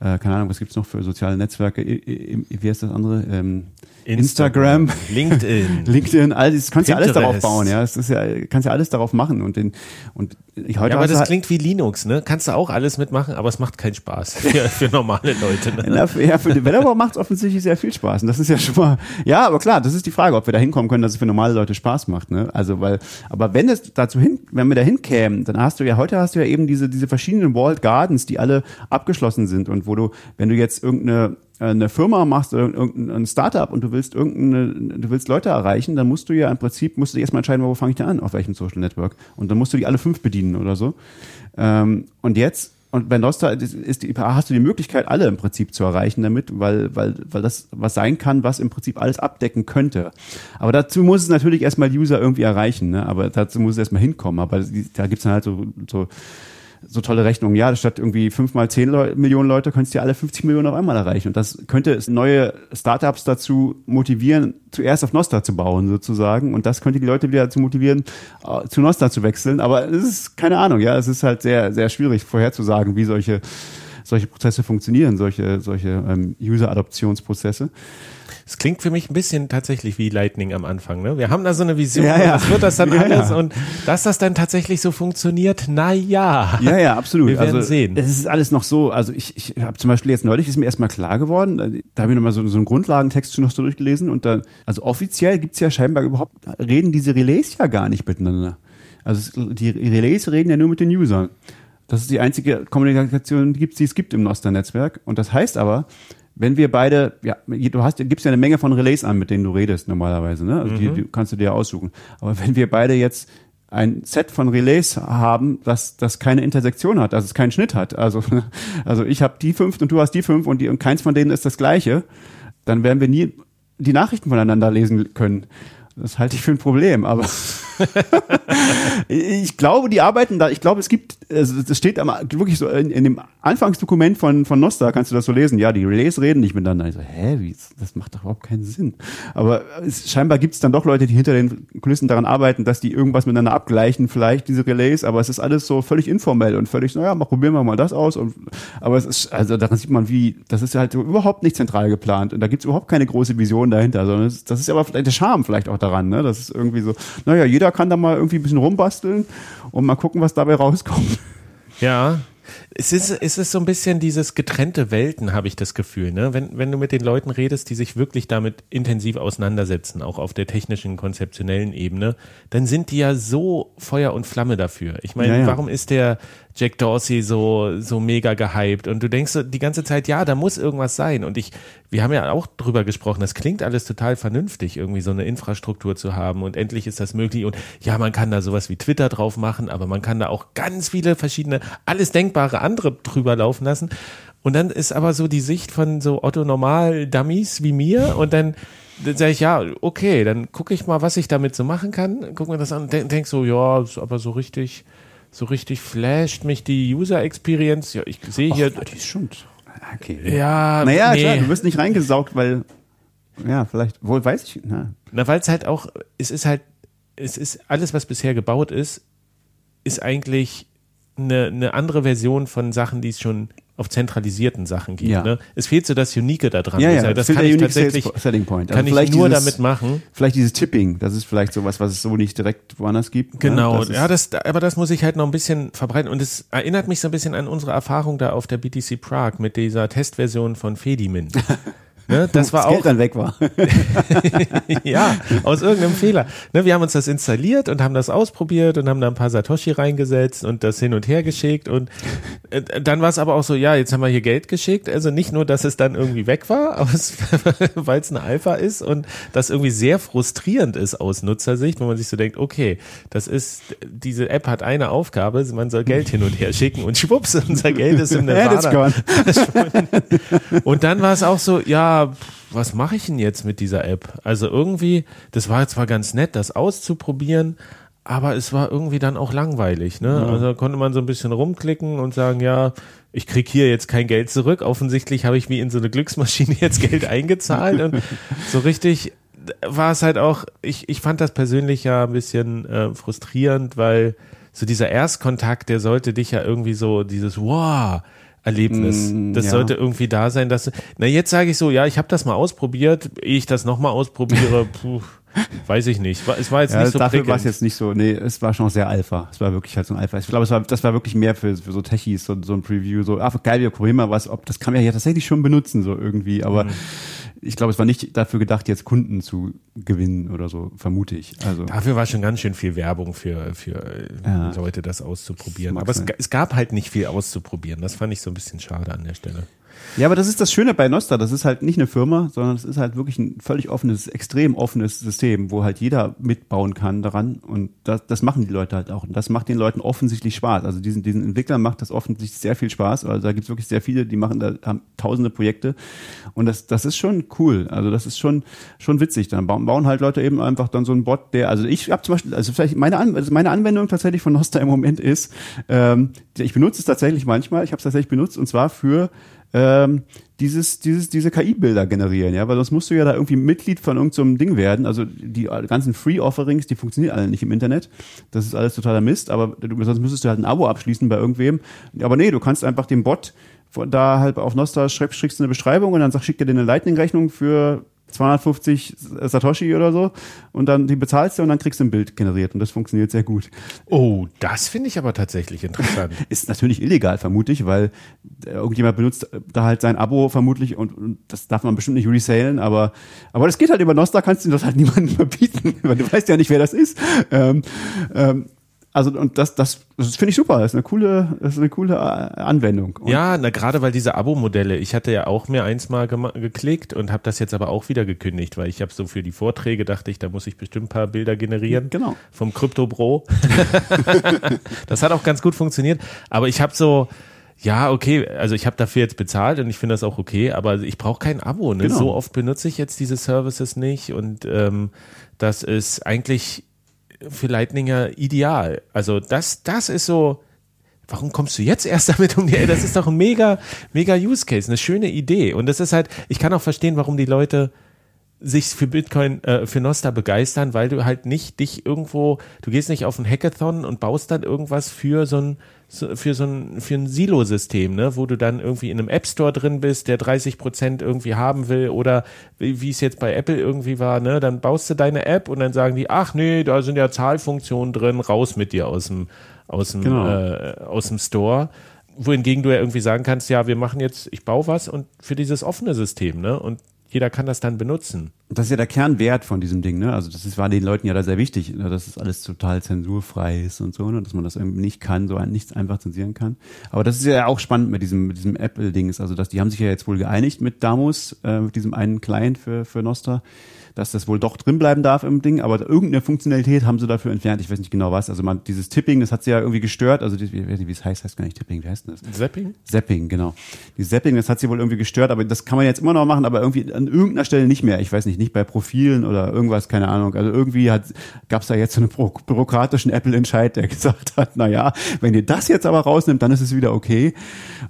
äh, keine Ahnung, was gibt's noch für soziale Netzwerke? I, I, wie heißt das andere? Ähm, Instagram. LinkedIn. LinkedIn, all das kannst ja alles darauf Pinterest. bauen, ja. Es ist ja, kannst ja alles darauf machen und den, und ich heute Ja, aber das halt- klingt wie Linux, ne? Kannst du auch alles mitmachen, aber es macht keinen Spaß für, für normale Leute. Ne? Ja, für Developer macht es offensichtlich sehr viel Spaß. Und das ist ja schon mal, ja, aber klar, das ist die Frage, ob wir da hinkommen können, dass es für normale Leute Spaß macht, ne? Also, weil, aber wenn es dazu hin, wenn wir da hinkämen, dann hast du ja, heute hast du ja eben diese, diese verschiedenen Walled Gardens, die alle abgeschlossen sind und wo du, wenn du jetzt irgendeine, eine Firma machst oder irgendein Startup und du willst irgendeine, du willst Leute erreichen, dann musst du ja im Prinzip, musst du dir erstmal entscheiden, wo fange ich da an, auf welchem Social Network. Und dann musst du die alle fünf bedienen oder so. Ähm, und jetzt, und bei Nostra ist, die, hast du die Möglichkeit, alle im Prinzip zu erreichen damit, weil, weil, weil das was sein kann, was im Prinzip alles abdecken könnte. Aber dazu muss es natürlich erstmal User irgendwie erreichen, ne? aber dazu muss es erstmal hinkommen. Aber da gibt's dann halt so, so, so tolle Rechnungen. Ja, statt irgendwie fünf mal zehn Leu Millionen Leute könntest du ja alle 50 Millionen auf einmal erreichen. Und das könnte neue Startups dazu motivieren, zuerst auf Nostra zu bauen, sozusagen. Und das könnte die Leute wieder dazu motivieren, äh, zu Nostra zu wechseln. Aber es ist keine Ahnung, ja, es ist halt sehr, sehr schwierig vorherzusagen, wie solche solche Prozesse funktionieren, solche, solche ähm, User-Adoptionsprozesse. Es klingt für mich ein bisschen tatsächlich wie Lightning am Anfang. Ne? Wir haben da so eine Vision, Ja, ja. was wird das dann Ja, alles ja. und dass das dann tatsächlich so funktioniert, na ja. Ja, ja, absolut. Wir werden also, sehen. Es ist alles noch so, also ich, ich habe zum Beispiel jetzt neulich ist mir erstmal klar geworden, da habe ich nochmal so, so einen Grundlagentext schon noch so durchgelesen und dann, also offiziell gibt's ja scheinbar überhaupt, reden diese Relais ja gar nicht miteinander. Also es, die Relais reden ja nur mit den Usern. Das ist die einzige Kommunikation, die, gibt's, die es gibt im Nostra-Netzwerk. Und das heißt aber, wenn wir beide, ja, du hast, gibst ja eine Menge von Relais an, mit denen du redest normalerweise, ne? Also die, die kannst du dir aussuchen. Aber wenn wir beide jetzt ein Set von Relais haben, das, das keine Intersektion hat, also es keinen Schnitt hat. Also, also ich habe die fünf und du hast die fünf und, die, und keins von denen ist das gleiche, dann werden wir nie die Nachrichten voneinander lesen können. Das halte ich für ein Problem, aber ich glaube, die arbeiten da, ich glaube, es gibt, also das steht am, wirklich so in, in dem Anfangsdokument von, von Nostra, kannst du das so lesen, ja, die Relais reden nicht miteinander. Ich so, hä, wie, das macht doch überhaupt keinen Sinn. Aber es, scheinbar gibt es dann doch Leute, die hinter den Kulissen daran arbeiten, dass die irgendwas miteinander abgleichen, vielleicht diese Relais, aber es ist alles so völlig informell und völlig, naja, mal probieren wir mal das aus. Und, aber es ist, also daran sieht man, wie, das ist halt überhaupt nicht zentral geplant und da gibt es überhaupt keine große Vision dahinter, sondern es, das ist aber vielleicht der Charme vielleicht auch daran, ne? Das ist irgendwie so, naja, jeder kann da mal irgendwie ein bisschen rumbasteln und mal gucken, was dabei rauskommt. Ja. Es ist, es ist so ein bisschen dieses getrennte Welten, habe ich das Gefühl. Ne? Wenn, wenn du mit den Leuten redest, die sich wirklich damit intensiv auseinandersetzen, auch auf der technischen, konzeptionellen Ebene, dann sind die ja so Feuer und Flamme dafür. Ich meine, Ja, ja. warum ist der Jack Dorsey so, so mega gehypt? Und du denkst die ganze Zeit, ja, da muss irgendwas sein. Und ich, wir haben ja auch drüber gesprochen, das klingt alles total vernünftig, irgendwie so eine Infrastruktur zu haben und endlich ist das möglich. Und ja, man kann da sowas wie Twitter drauf machen, aber man kann da auch ganz viele verschiedene, alles denkbare andere drüber laufen lassen. Und dann ist aber so die Sicht von so Otto Normal Dummies wie mir und dann dann sage ich, ja, okay, dann gucke ich mal, was ich damit so machen kann. Guck mir das an und denk, denk so, ja, ist aber so richtig, so richtig flasht mich die User Experience. Ja, ich sehe hier. die ist schon. Okay. Ja, Naja, nee. klar, du wirst nicht reingesaugt, weil. Ja, vielleicht. Wohl weiß ich. Na. Na, weil es halt auch, es ist halt, es ist alles, was bisher gebaut ist, ist eigentlich eine, eine andere Version von Sachen, die es schon auf zentralisierten Sachen gibt. Ja. Ne? Es fehlt so das Unique da dran. Ja, ja, das kann ich tatsächlich, Selling Point. Also kann ich nur dieses- damit machen. Vielleicht dieses Tipping, das ist vielleicht sowas, was es so nicht direkt woanders gibt. Genau, das ist, ja, das, aber das muss ich halt noch ein bisschen verbreiten. Und es erinnert mich so ein bisschen an unsere Erfahrung da auf der BTC Prague mit dieser Testversion von Fedimint. Ne, das war das auch Geld dann weg war. ja, aus irgendeinem Fehler. Ne, wir haben uns das installiert und haben das ausprobiert und haben da ein paar Satoshi reingesetzt und das hin und her geschickt und äh, dann war es aber auch so, ja, jetzt haben wir hier Geld geschickt. Also nicht nur, dass es dann irgendwie weg war, weil es eine Alpha ist und das irgendwie sehr frustrierend ist aus Nutzersicht, wo man sich so denkt, okay, das ist, diese App hat eine Aufgabe, man soll Geld hin und her schicken und schwupps, unser Geld ist im gone. Und dann war es auch so, ja, was mache ich denn jetzt mit dieser App? Also irgendwie, das war zwar ganz nett, das auszuprobieren, aber es war irgendwie dann auch langweilig. Ne? Also da konnte man so ein bisschen rumklicken und sagen, ja, ich krieg hier jetzt kein Geld zurück. Offensichtlich habe ich wie in so eine Glücksmaschine jetzt Geld eingezahlt und so richtig war es halt auch, ich, ich fand das persönlich ja ein bisschen äh, frustrierend, weil so dieser Erstkontakt, der sollte dich ja irgendwie so dieses Wow Erlebnis, Mm, das ja. sollte irgendwie da sein, dass na jetzt sage ich so, ja, ich habe das mal ausprobiert, ehe ich das nochmal ausprobiere, puh, weiß ich nicht. Es war jetzt Ja, nicht so dafür war es jetzt nicht so, nee, es war schon sehr Alpha. Es war wirklich halt so ein Alpha. Ich glaube, es war, das war wirklich mehr für, für so Techies, so, so ein Preview, so, ah, geil, wir probieren mal was, ob, das kann man ja tatsächlich schon benutzen, so irgendwie, Mhm. Ich glaube, es war nicht dafür gedacht, jetzt Kunden zu gewinnen oder so, vermute ich. Also, Dafür war schon ganz schön viel Werbung für, für äh, Ja. Leute, das auszuprobieren. Das Aber es, es gab halt nicht viel auszuprobieren. Das fand ich so ein bisschen schade an der Stelle. Ja, aber das ist das Schöne bei Nostra. Das ist halt nicht eine Firma, sondern es ist halt wirklich ein völlig offenes, extrem offenes System, wo halt jeder mitbauen kann daran. Und das, das machen die Leute halt auch. Und das macht den Leuten offensichtlich Spaß. Also diesen, diesen Entwicklern macht das offensichtlich sehr viel Spaß. Also da gibt's wirklich sehr viele, die machen da haben tausende Projekte. Und das, das ist schon cool. Also das ist schon, schon witzig. Dann bauen, bauen halt Leute eben einfach dann so einen Bot, der, also ich habe zum Beispiel, also vielleicht meine, An also meine Anwendung tatsächlich von Nostra im Moment ist, ähm, ich benutze es tatsächlich manchmal, ich habe es tatsächlich benutzt und zwar für ähm, dieses, dieses, diese KI-Bilder generieren, ja, weil sonst musst du ja da irgendwie Mitglied von irgendeinem so Ding werden. Also die ganzen Free-Offerings, die funktionieren alle nicht im Internet. Das ist alles totaler Mist, aber du, sonst müsstest du halt ein Abo abschließen bei irgendwem. Aber nee, du kannst einfach dem Bot da halt auf Nostra schreibst, schickst du eine Beschreibung und dann sag, schickt dir eine Lightning-Rechnung für 250 Satoshi oder so und dann die bezahlst du und dann kriegst du ein Bild generiert und das funktioniert sehr gut. Oh, das finde ich aber tatsächlich interessant. Ist natürlich illegal, vermute ich, weil äh, irgendjemand benutzt da halt sein Abo vermutlich und, und das darf man bestimmt nicht resalen, aber, aber das geht halt über Nostra, kannst du das halt niemandem verbieten, weil du weißt ja nicht, wer das ist. Ähm, ähm, also und das, das, das finde ich super, das ist eine coole, das ist eine coole äh, Anwendung. Und ja, na gerade weil diese Abo-Modelle, ich hatte ja auch mir eins mal geklickt und habe das jetzt aber auch wieder gekündigt, weil ich habe so für die Vorträge dachte ich, da muss ich bestimmt ein paar Bilder generieren. Genau. Vom Crypto Bro. das hat auch ganz gut funktioniert, aber ich habe so ja, okay, also ich habe dafür jetzt bezahlt und ich finde das auch okay, aber ich brauche kein Abo. Ne? Genau. So oft benutze ich jetzt diese Services nicht und ähm, das ist eigentlich für Lightninger ideal. Also das, das ist so, warum kommst du jetzt erst damit um die? Das ist doch ein mega, mega Use Case, eine schöne Idee. Und das ist halt, ich kann auch verstehen, warum die Leute sich für Bitcoin, äh, für Nostra begeistern, weil du halt nicht dich irgendwo, du gehst nicht auf ein Hackathon und baust dann irgendwas für so ein, für so ein, für ein Silo-System, ne, wo du dann irgendwie in einem App Store drin bist, der 30 Prozent irgendwie haben will oder wie es jetzt bei Apple irgendwie war, ne, dann baust du deine App und dann sagen die, ach nee, da sind ja Zahlfunktionen drin, raus mit dir aus dem, aus dem, Genau. äh, aus dem Store wohingegen du ja irgendwie sagen kannst, ja, wir machen jetzt, ich baue was und für dieses offene System, ne? Und jeder kann das dann benutzen. das ist ja der Kernwert von diesem Ding, ne? Also das ist, war den Leuten ja da sehr wichtig, ne? dass es alles total zensurfrei ist und so, ne? dass man das irgendwie nicht kann, so nichts einfach zensieren kann. Aber das ist ja auch spannend mit diesem, mit diesem Apple-Dings. Also dass die haben sich ja jetzt wohl geeinigt mit Damus, äh, mit diesem einen Client für, für Nostra dass das wohl doch drin bleiben darf im Ding, aber irgendeine Funktionalität haben sie dafür entfernt. Ich weiß nicht genau was. Also man, dieses Tipping, das hat sie ja irgendwie gestört. Also die, wie, wie es heißt, heißt gar nicht Tipping, wie heißt das? Zapping? Zapping, genau. Die Zapping, das hat sie wohl irgendwie gestört, aber das kann man jetzt immer noch machen, aber irgendwie an irgendeiner Stelle nicht mehr. Ich weiß nicht, nicht bei Profilen oder irgendwas, keine Ahnung. Also irgendwie gab es da jetzt so einen bürokratischen Apple-Entscheid, der gesagt hat, na ja, wenn ihr das jetzt aber rausnimmt, dann ist es wieder okay.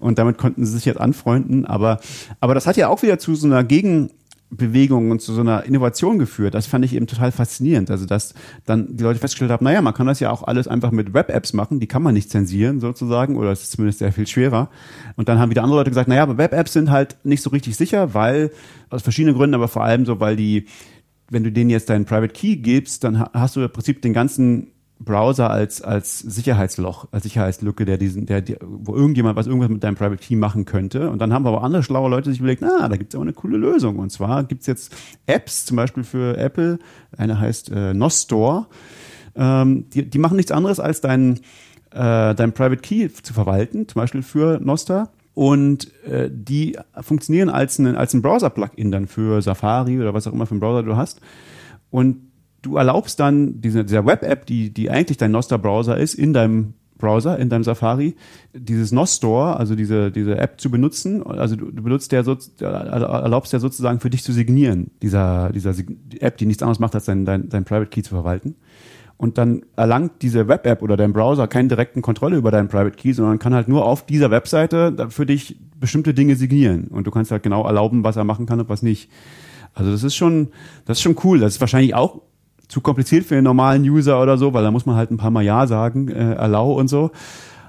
Und damit konnten sie sich jetzt anfreunden. Aber, aber das hat ja auch wieder zu so einer Gegen, Bewegung und zu so einer Innovation geführt. Das fand ich eben total faszinierend. Also, dass dann die Leute festgestellt haben, naja, man kann das ja auch alles einfach mit Web-Apps machen, die kann man nicht zensieren sozusagen, oder es ist zumindest sehr viel schwerer. Und dann haben wieder andere Leute gesagt, naja, aber Web-Apps sind halt nicht so richtig sicher, weil, aus verschiedenen Gründen, aber vor allem so, weil die, wenn du denen jetzt deinen Private Key gibst, dann hast du im Prinzip den ganzen Browser als, als Sicherheitsloch, als Sicherheitslücke, der diesen, der, der, wo irgendjemand was irgendwas mit deinem Private Key machen könnte. Und dann haben aber andere schlaue Leute sich überlegt, na, da gibt's aber eine coole Lösung. Und zwar gibt's jetzt Apps, zum Beispiel für Apple, eine heißt äh, Nostore, ähm, die, die machen nichts anderes als deinen äh, dein Private Key zu verwalten, zum Beispiel für Nostar. Und äh, die funktionieren als ein, als ein Browser-Plugin dann für Safari oder was auch immer für einen Browser du hast. Und du erlaubst dann diese, dieser Web-App, die, die eigentlich dein Nostra-Browser ist, in deinem Browser, in deinem Safari, dieses Nostore, also diese, diese App zu benutzen. Also du, du benutzt der so, erlaubst der sozusagen für dich zu signieren, dieser, dieser App, die nichts anderes macht, als dein, dein, dein Private Key zu verwalten. Und dann erlangt diese Web-App oder dein Browser keine direkten Kontrolle über deinen Private Key, sondern kann halt nur auf dieser Webseite für dich bestimmte Dinge signieren. Und du kannst halt genau erlauben, was er machen kann und was nicht. Also das ist schon, das ist schon cool. Das ist wahrscheinlich auch zu kompliziert für den normalen User oder so, weil da muss man halt ein paar Mal Ja sagen, äh, allow und so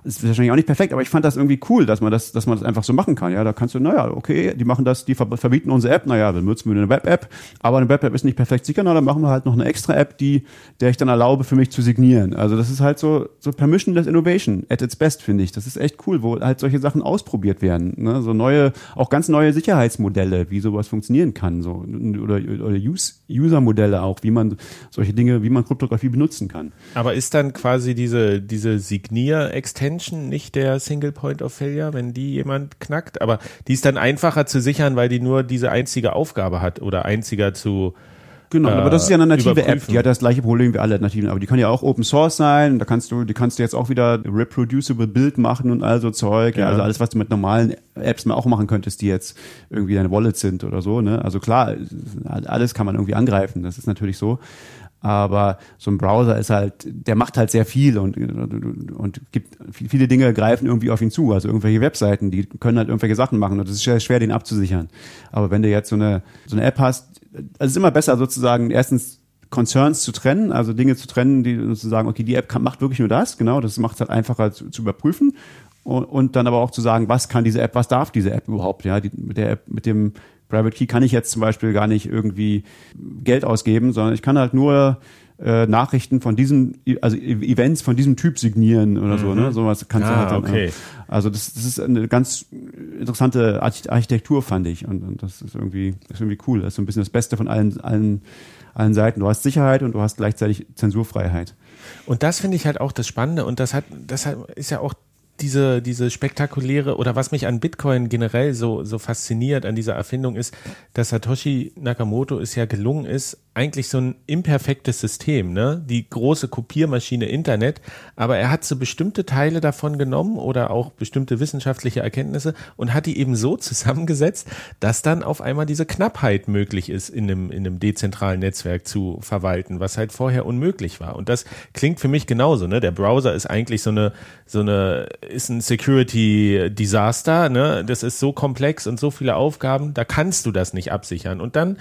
ist wahrscheinlich auch nicht perfekt, aber ich fand das irgendwie cool, dass man das, dass man das einfach so machen kann. Ja, da kannst du, naja, okay, die machen das, die verbieten unsere App, naja, dann nutzen wir eine Web-App, aber eine Web-App ist nicht perfekt sicher, na, dann machen wir halt noch eine extra App, die, der ich dann erlaube, für mich zu signieren. Also das ist halt so, so permissionless Innovation at its best, finde ich. Das ist echt cool, wo halt solche Sachen ausprobiert werden. Ne? So neue, auch ganz neue Sicherheitsmodelle, wie sowas funktionieren kann, so, oder, oder User-Modelle auch, wie man solche Dinge, wie man Kryptographie benutzen kann. Aber ist dann quasi diese, diese Signier-Extension Extension, nicht der Single Point of Failure, wenn die jemand knackt. Aber die ist dann einfacher zu sichern, weil die nur diese einzige Aufgabe hat oder einziger zu Genau, aber das ist ja eine native überprüfen. App, die hat das gleiche Problem wie alle nativen, aber die kann ja auch Open Source sein, da kannst du, die kannst du jetzt auch wieder reproducible Build machen und all so Zeug, ja. ja. also alles, was du mit normalen Apps auch machen könntest, die jetzt irgendwie deine Wallet sind oder so, ne? Also klar, alles kann man irgendwie angreifen, das ist natürlich so. Aber so ein Browser ist halt, der macht halt sehr viel und, und gibt viele Dinge greifen irgendwie auf ihn zu. Also irgendwelche Webseiten, die können halt irgendwelche Sachen machen und es ist sehr schwer, den abzusichern. Aber wenn du jetzt so eine, so eine App hast, es ist immer besser sozusagen erstens Concerns zu trennen, also Dinge zu trennen, die zu sagen, okay, die App kann, macht wirklich nur das, genau, das macht es halt einfacher zu, zu überprüfen und, und, dann aber auch zu sagen, was kann diese App, was darf diese App überhaupt, ja, die, mit der App, mit dem Private Key kann ich jetzt zum Beispiel gar nicht irgendwie Geld ausgeben, sondern ich kann halt nur äh, Nachrichten von diesem, also e-, Events von diesem Typ signieren oder mhm. so, ne? Sowas kannst ah, du halt dann, okay. Also das, das ist eine ganz interessante Architektur, fand ich. Und, und das ist irgendwie, ist irgendwie cool. Das ist so ein bisschen das Beste von allen, allen, allen Seiten. Du hast Sicherheit und du hast gleichzeitig Zensurfreiheit. Und das finde ich halt auch das Spannende und das hat, das hat, ist ja auch diese, diese spektakuläre oder was mich an Bitcoin generell so, so fasziniert an dieser Erfindung ist, dass Satoshi Nakamoto es ja gelungen ist, eigentlich so ein imperfektes System, ne? Die große Kopiermaschine Internet, aber er hat so bestimmte Teile davon genommen oder auch bestimmte wissenschaftliche Erkenntnisse und hat die eben so zusammengesetzt, dass dann auf einmal diese Knappheit möglich ist, in einem, in einem dezentralen Netzwerk zu verwalten, was halt vorher unmöglich war. Und das klingt für mich genauso, ne? Der Browser ist eigentlich so eine, so eine, ist ein Security Disaster, ne? Das ist so komplex und so viele Aufgaben, da kannst du das nicht absichern. Und dann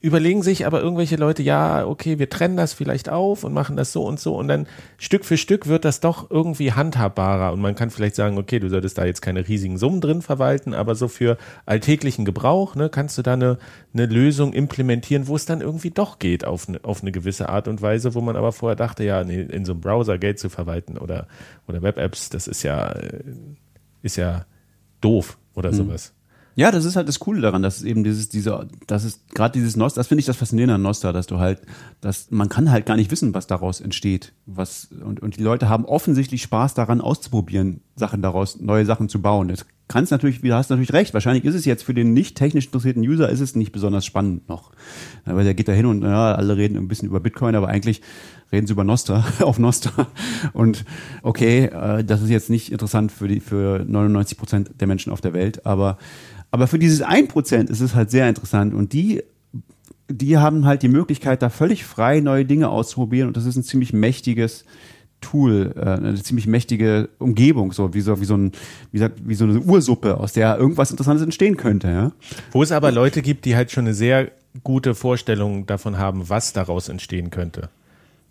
überlegen sich aber irgendwelche Leute, ja, okay, wir trennen das vielleicht auf und machen das so und so und dann Stück für Stück wird das doch irgendwie handhabbarer und man kann vielleicht sagen, okay, du solltest da jetzt keine riesigen Summen drin verwalten, aber so für alltäglichen Gebrauch, ne, kannst du da eine, eine Lösung implementieren, wo es dann irgendwie doch geht auf eine, auf eine gewisse Art und Weise, wo man aber vorher dachte, ja, nee, in so einem Browser Geld zu verwalten oder, oder Web-Apps, das ist ja, ist ja doof oder mhm. sowas. Ja, das ist halt das Coole daran, dass es eben dieses, diese, das ist gerade dieses Nostra, das finde ich das Faszinierende an Nostra, dass du halt, dass man kann halt gar nicht wissen, was daraus entsteht. Was, und, und die Leute haben offensichtlich Spaß daran, auszuprobieren, Sachen daraus, neue Sachen zu bauen. Das kannst natürlich, du hast natürlich recht. Wahrscheinlich ist es jetzt für den nicht technisch interessierten User ist es nicht besonders spannend noch. Weil der geht da hin und ja, alle reden ein bisschen über Bitcoin, aber eigentlich reden sie über Nostra, auf Nostra. Und okay, äh, das ist jetzt nicht interessant für die, für 99 Prozent der Menschen auf der Welt, aber aber für dieses 1% ist es halt sehr interessant und die die haben halt die Möglichkeit, da völlig frei neue Dinge auszuprobieren und das ist ein ziemlich mächtiges Tool, äh, eine ziemlich mächtige Umgebung, so wie so wie so ein wie, gesagt, wie so eine Ursuppe, aus der irgendwas Interessantes entstehen könnte. Ja? Wo es aber Leute gibt, die halt schon eine sehr gute Vorstellung davon haben, was daraus entstehen könnte.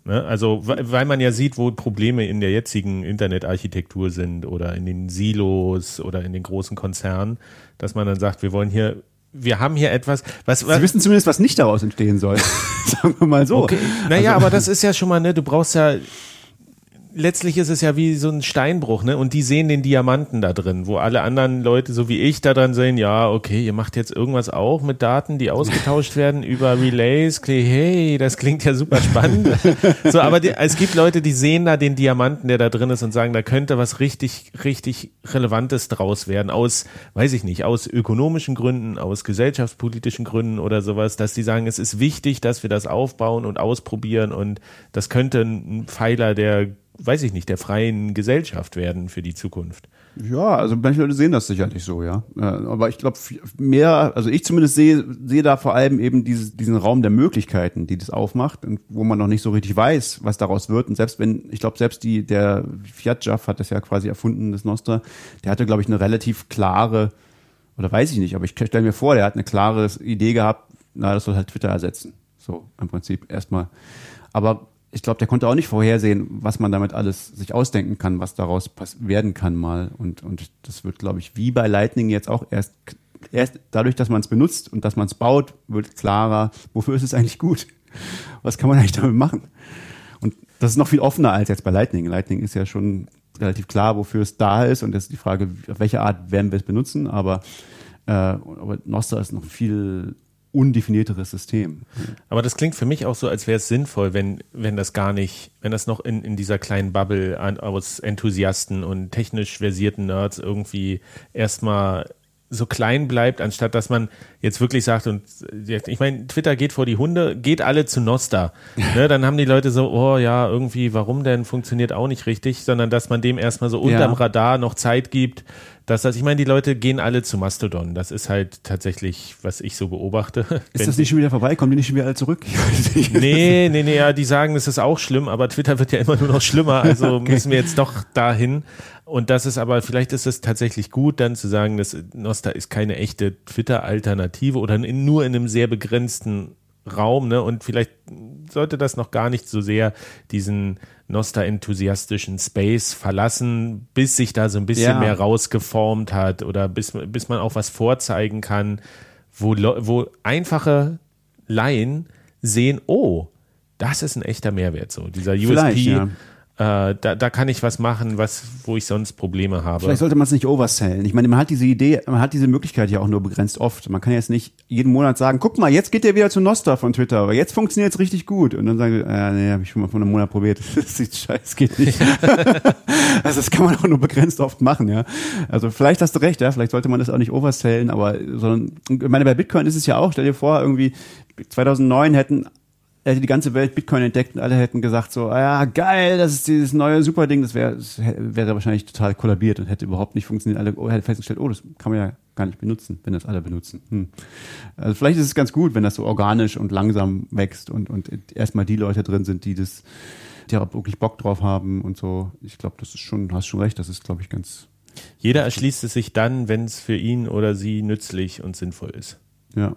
Ne? Also weil man ja sieht, wo Probleme in der jetzigen Internetarchitektur sind oder in den Silos oder in den großen Konzernen, dass man dann sagt, wir wollen hier wir haben hier etwas, was, was Sie wissen zumindest, was nicht daraus entstehen soll. Sagen wir mal so. Okay. Naja, also, aber das ist ja schon mal, ne, du brauchst ja letztlich ist es ja wie so ein Steinbruch, ne? Und die sehen den Diamanten da drin, wo alle anderen Leute, so wie ich, da dran sehen, ja, okay, ihr macht jetzt irgendwas auch mit Daten, die ausgetauscht werden über Relays. Hey, das klingt ja super spannend. so, aber die, es gibt Leute, die sehen da den Diamanten, der da drin ist und sagen, da könnte was richtig, richtig Relevantes draus werden. Aus, weiß ich nicht, aus ökonomischen Gründen, aus gesellschaftspolitischen Gründen oder sowas, dass die sagen, es ist wichtig, dass wir das aufbauen und ausprobieren und das könnte ein Pfeiler der weiß ich nicht, der freien Gesellschaft werden für die Zukunft. Ja, also manche Leute sehen das sicherlich so, ja. Äh, aber ich glaube, mehr, also ich zumindest sehe, sehe da vor allem eben dieses, diesen Raum der Möglichkeiten, die das aufmacht und wo man noch nicht so richtig weiß, was daraus wird. Und selbst wenn, ich glaube, selbst die, der Fiat Jaff hat das ja quasi erfunden, das Nostra, der hatte, glaube ich, eine relativ klare, oder weiß ich nicht, aber ich stelle mir vor, der hat eine klare Idee gehabt, na, das soll halt Twitter ersetzen. So, im Prinzip erstmal. Aber ich glaube, der konnte auch nicht vorhersehen, was man damit alles sich ausdenken kann, was daraus werden kann mal. Und, und das wird, glaube ich, wie bei Lightning jetzt auch erst, erst dadurch, dass man es benutzt und dass man es baut, wird klarer, wofür ist es eigentlich gut? Was kann man eigentlich damit machen? Und das ist noch viel offener als jetzt bei Lightning. Lightning ist ja schon relativ klar, wofür es da ist. Und das ist die Frage, auf welche Art werden wir es benutzen. Aber, äh, aber Nostra ist noch viel undefinierteres System. Aber das klingt für mich auch so, als wäre es sinnvoll, wenn, wenn das gar nicht, wenn das noch in, in dieser kleinen Bubble aus Enthusiasten und technisch versierten Nerds irgendwie erstmal so klein bleibt, anstatt dass man jetzt wirklich sagt, und ich meine, Twitter geht vor die Hunde, geht alle zu Nosta. ne, dann haben die Leute so, oh ja, irgendwie, warum denn, funktioniert auch nicht richtig, sondern dass man dem erstmal so unterm ja. Radar noch Zeit gibt, dass das, ich meine, die Leute gehen alle zu Mastodon. Das ist halt tatsächlich, was ich so beobachte. Ist das nicht schon wieder vorbei? Kommen die nicht schon wieder alle zurück? nee, nee, nee, ja, die sagen, es ist auch schlimm, aber Twitter wird ja immer nur noch schlimmer, also okay. müssen wir jetzt doch dahin. Und das ist aber, vielleicht ist es tatsächlich gut, dann zu sagen, dass Nosta ist keine echte Twitter-Alternative oder in, nur in einem sehr begrenzten Raum, ne? Und vielleicht sollte das noch gar nicht so sehr diesen Nosta-enthusiastischen Space verlassen, bis sich da so ein bisschen ja. mehr rausgeformt hat oder bis, bis man auch was vorzeigen kann, wo, wo einfache Laien sehen, oh, das ist ein echter Mehrwert so. Dieser USP, ja da, da kann ich was machen, was, wo ich sonst Probleme habe. Vielleicht sollte man es nicht oversellen. Ich meine, man hat diese Idee, man hat diese Möglichkeit ja auch nur begrenzt oft. Man kann jetzt nicht jeden Monat sagen, guck mal, jetzt geht der wieder zu Nostra von Twitter, aber jetzt funktioniert es richtig gut. Und dann sagen die, äh, nee, habe ich schon mal vor einem Monat probiert. Das ist scheiße, geht nicht. also das kann man auch nur begrenzt oft machen, ja. Also vielleicht hast du recht, ja, vielleicht sollte man das auch nicht oversellen, aber sondern, ich meine, bei Bitcoin ist es ja auch, stell dir vor, irgendwie 2009 hätten hätte die ganze Welt Bitcoin entdeckt und alle hätten gesagt so, ah ja, geil, das ist dieses neue super Ding, das wäre wäre wahrscheinlich total kollabiert und hätte überhaupt nicht funktioniert. Alle oh, hätte festgestellt, oh, das kann man ja gar nicht benutzen, wenn das alle benutzen. Hm. Also vielleicht ist es ganz gut, wenn das so organisch und langsam wächst und, und erstmal die Leute drin sind, die das, die auch wirklich Bock drauf haben und so. Ich glaube, das ist schon, hast schon recht, das ist, glaube ich, ganz. Jeder erschließt es sich dann, wenn es für ihn oder sie nützlich und sinnvoll ist. Ja.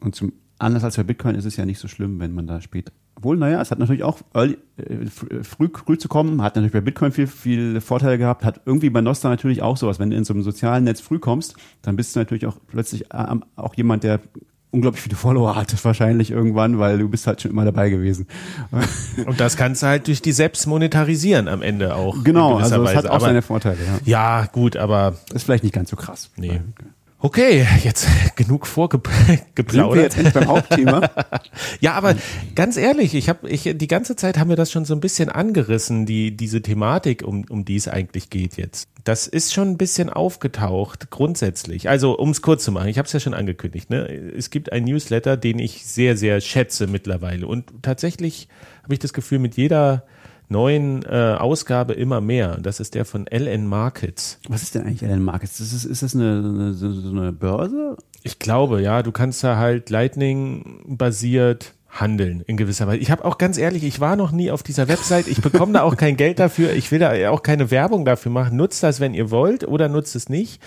Und zum anders als bei Bitcoin ist es ja nicht so schlimm, wenn man da spät. Obwohl, naja, es hat natürlich auch early, äh, früh, früh zu kommen, hat natürlich bei Bitcoin viel, viel Vorteile gehabt, hat irgendwie bei Nostra natürlich auch sowas. Wenn du in so einem sozialen Netz früh kommst, dann bist du natürlich auch plötzlich äh, auch jemand, der unglaublich viele Follower hatte wahrscheinlich irgendwann, weil du bist halt schon immer dabei gewesen. Und das kannst du halt durch die selbst monetarisieren am Ende auch. Genau, also das hat auch aber, seine Vorteile. Ja. ja, gut, aber ist vielleicht nicht ganz so krass. Nee. Okay, jetzt genug vorgeplaudert. Sind wir jetzt endlich beim Hauptthema? ja, aber ganz ehrlich, ich habe ich die ganze Zeit haben wir das schon so ein bisschen angerissen, die diese Thematik, um um die es eigentlich geht jetzt. Das ist schon ein bisschen aufgetaucht grundsätzlich. Also, um es kurz zu machen, ich habe es ja schon angekündigt, ne? Es gibt einen Newsletter, den ich sehr sehr schätze mittlerweile und tatsächlich habe ich das Gefühl mit jeder neuen äh, Ausgabe immer mehr. Das ist der von LN Markets. Was ist denn eigentlich LN Markets? Das ist, ist das eine, eine, so eine Börse? Ich glaube, ja. Du kannst da halt Lightning-basiert handeln in gewisser Weise. Ich habe auch ganz ehrlich, ich war noch nie auf dieser Website. Ich bekomme da auch kein Geld dafür. Ich will da auch keine Werbung dafür machen. Nutzt das, wenn ihr wollt, oder nutzt es nicht.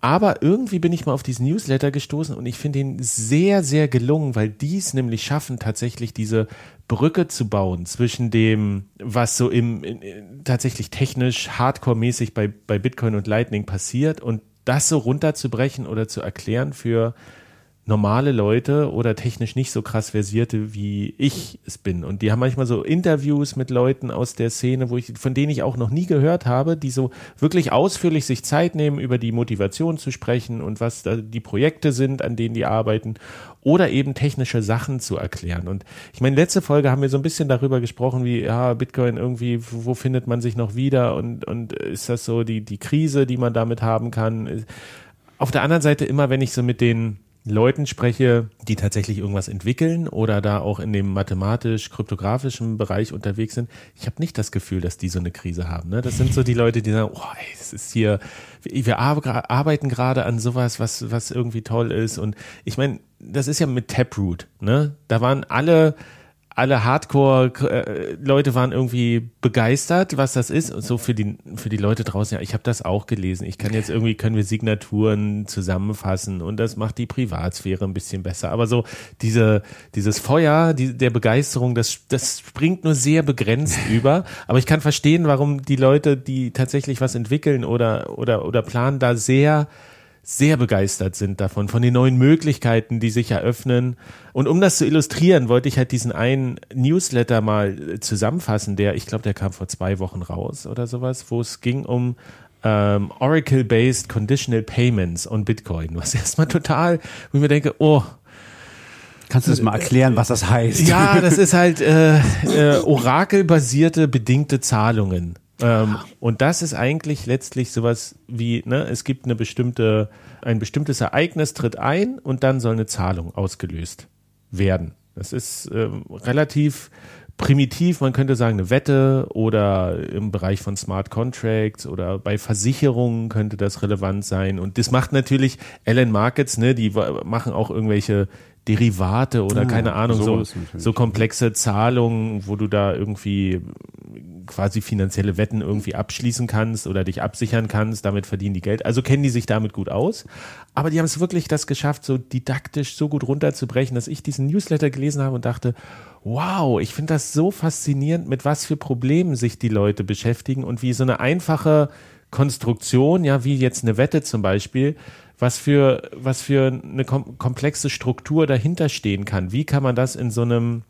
Aber irgendwie bin ich mal auf diesen Newsletter gestoßen und ich finde ihn sehr, sehr gelungen, weil die es nämlich schaffen, tatsächlich diese Brücke zu bauen zwischen dem, was so im in, in, tatsächlich technisch hardcore-mäßig bei, bei Bitcoin und Lightning passiert und das so runterzubrechen oder zu erklären für normale Leute oder technisch nicht so krass versierte, wie ich es bin. Und die haben manchmal so Interviews mit Leuten aus der Szene, wo ich, von denen ich auch noch nie gehört habe, die so wirklich ausführlich sich Zeit nehmen, über die Motivation zu sprechen und was da die Projekte sind, an denen die arbeiten oder eben technische Sachen zu erklären. Und ich meine, letzte Folge haben wir so ein bisschen darüber gesprochen, wie, ja, Bitcoin irgendwie, wo findet man sich noch wieder und, und ist das so die, die Krise, die man damit haben kann? Auf der anderen Seite immer, wenn ich so mit den Leuten spreche, die tatsächlich irgendwas entwickeln oder da auch in dem mathematisch-kryptografischen Bereich unterwegs sind, ich habe nicht das Gefühl, dass die so eine Krise haben. Ne? Das sind so die Leute, die sagen, oh, ey, das ist hier, wir arbeiten gerade an sowas, was, was irgendwie toll ist. Und ich meine, das ist ja mit Taproot, ne? Da waren alle alle Hardcore-Leute waren irgendwie begeistert, was das ist. Und so für die, für die Leute draußen, ja, ich habe das auch gelesen. Ich kann jetzt irgendwie, können wir Signaturen zusammenfassen und das macht die Privatsphäre ein bisschen besser. Aber so diese, dieses Feuer die, der Begeisterung, das, das springt nur sehr begrenzt über. Aber ich kann verstehen, warum die Leute, die tatsächlich was entwickeln oder, oder, oder planen, da sehr sehr begeistert sind davon, von den neuen Möglichkeiten, die sich eröffnen. Und um das zu illustrieren, wollte ich halt diesen einen Newsletter mal äh, zusammenfassen, der, ich glaube, der kam vor zwei Wochen raus oder sowas, wo es ging um ähm, Oracle-based Conditional Payments und Bitcoin, was erstmal total, wo ich mir denke, oh, Kannst du das mal erklären, was das heißt? Ja, das ist halt äh, äh, Oracle-basierte bedingte Zahlungen. Ähm, und das ist eigentlich letztlich sowas wie, ne, es gibt eine bestimmte, ein bestimmtes Ereignis tritt ein und dann soll eine Zahlung ausgelöst werden. Das ist ähm, relativ primitiv, man könnte sagen, eine Wette oder im Bereich von Smart Contracts oder bei Versicherungen könnte das relevant sein. Und das macht natürlich Ellen Markets, ne, die machen auch irgendwelche Derivate oder ah, keine Ahnung, so, so komplexe Zahlungen, wo du da irgendwie quasi finanzielle Wetten irgendwie abschließen kannst oder dich absichern kannst, damit verdienen die Geld. Also kennen die sich damit gut aus. Aber die haben es wirklich das geschafft, so didaktisch so gut runterzubrechen, dass ich diesen Newsletter gelesen habe und dachte, wow, ich finde das so faszinierend, mit was für Problemen sich die Leute beschäftigen und wie so eine einfache Konstruktion, ja, wie jetzt eine Wette zum Beispiel, was für, was für eine kom komplexe Struktur dahinter stehen kann. Wie kann man das in so einem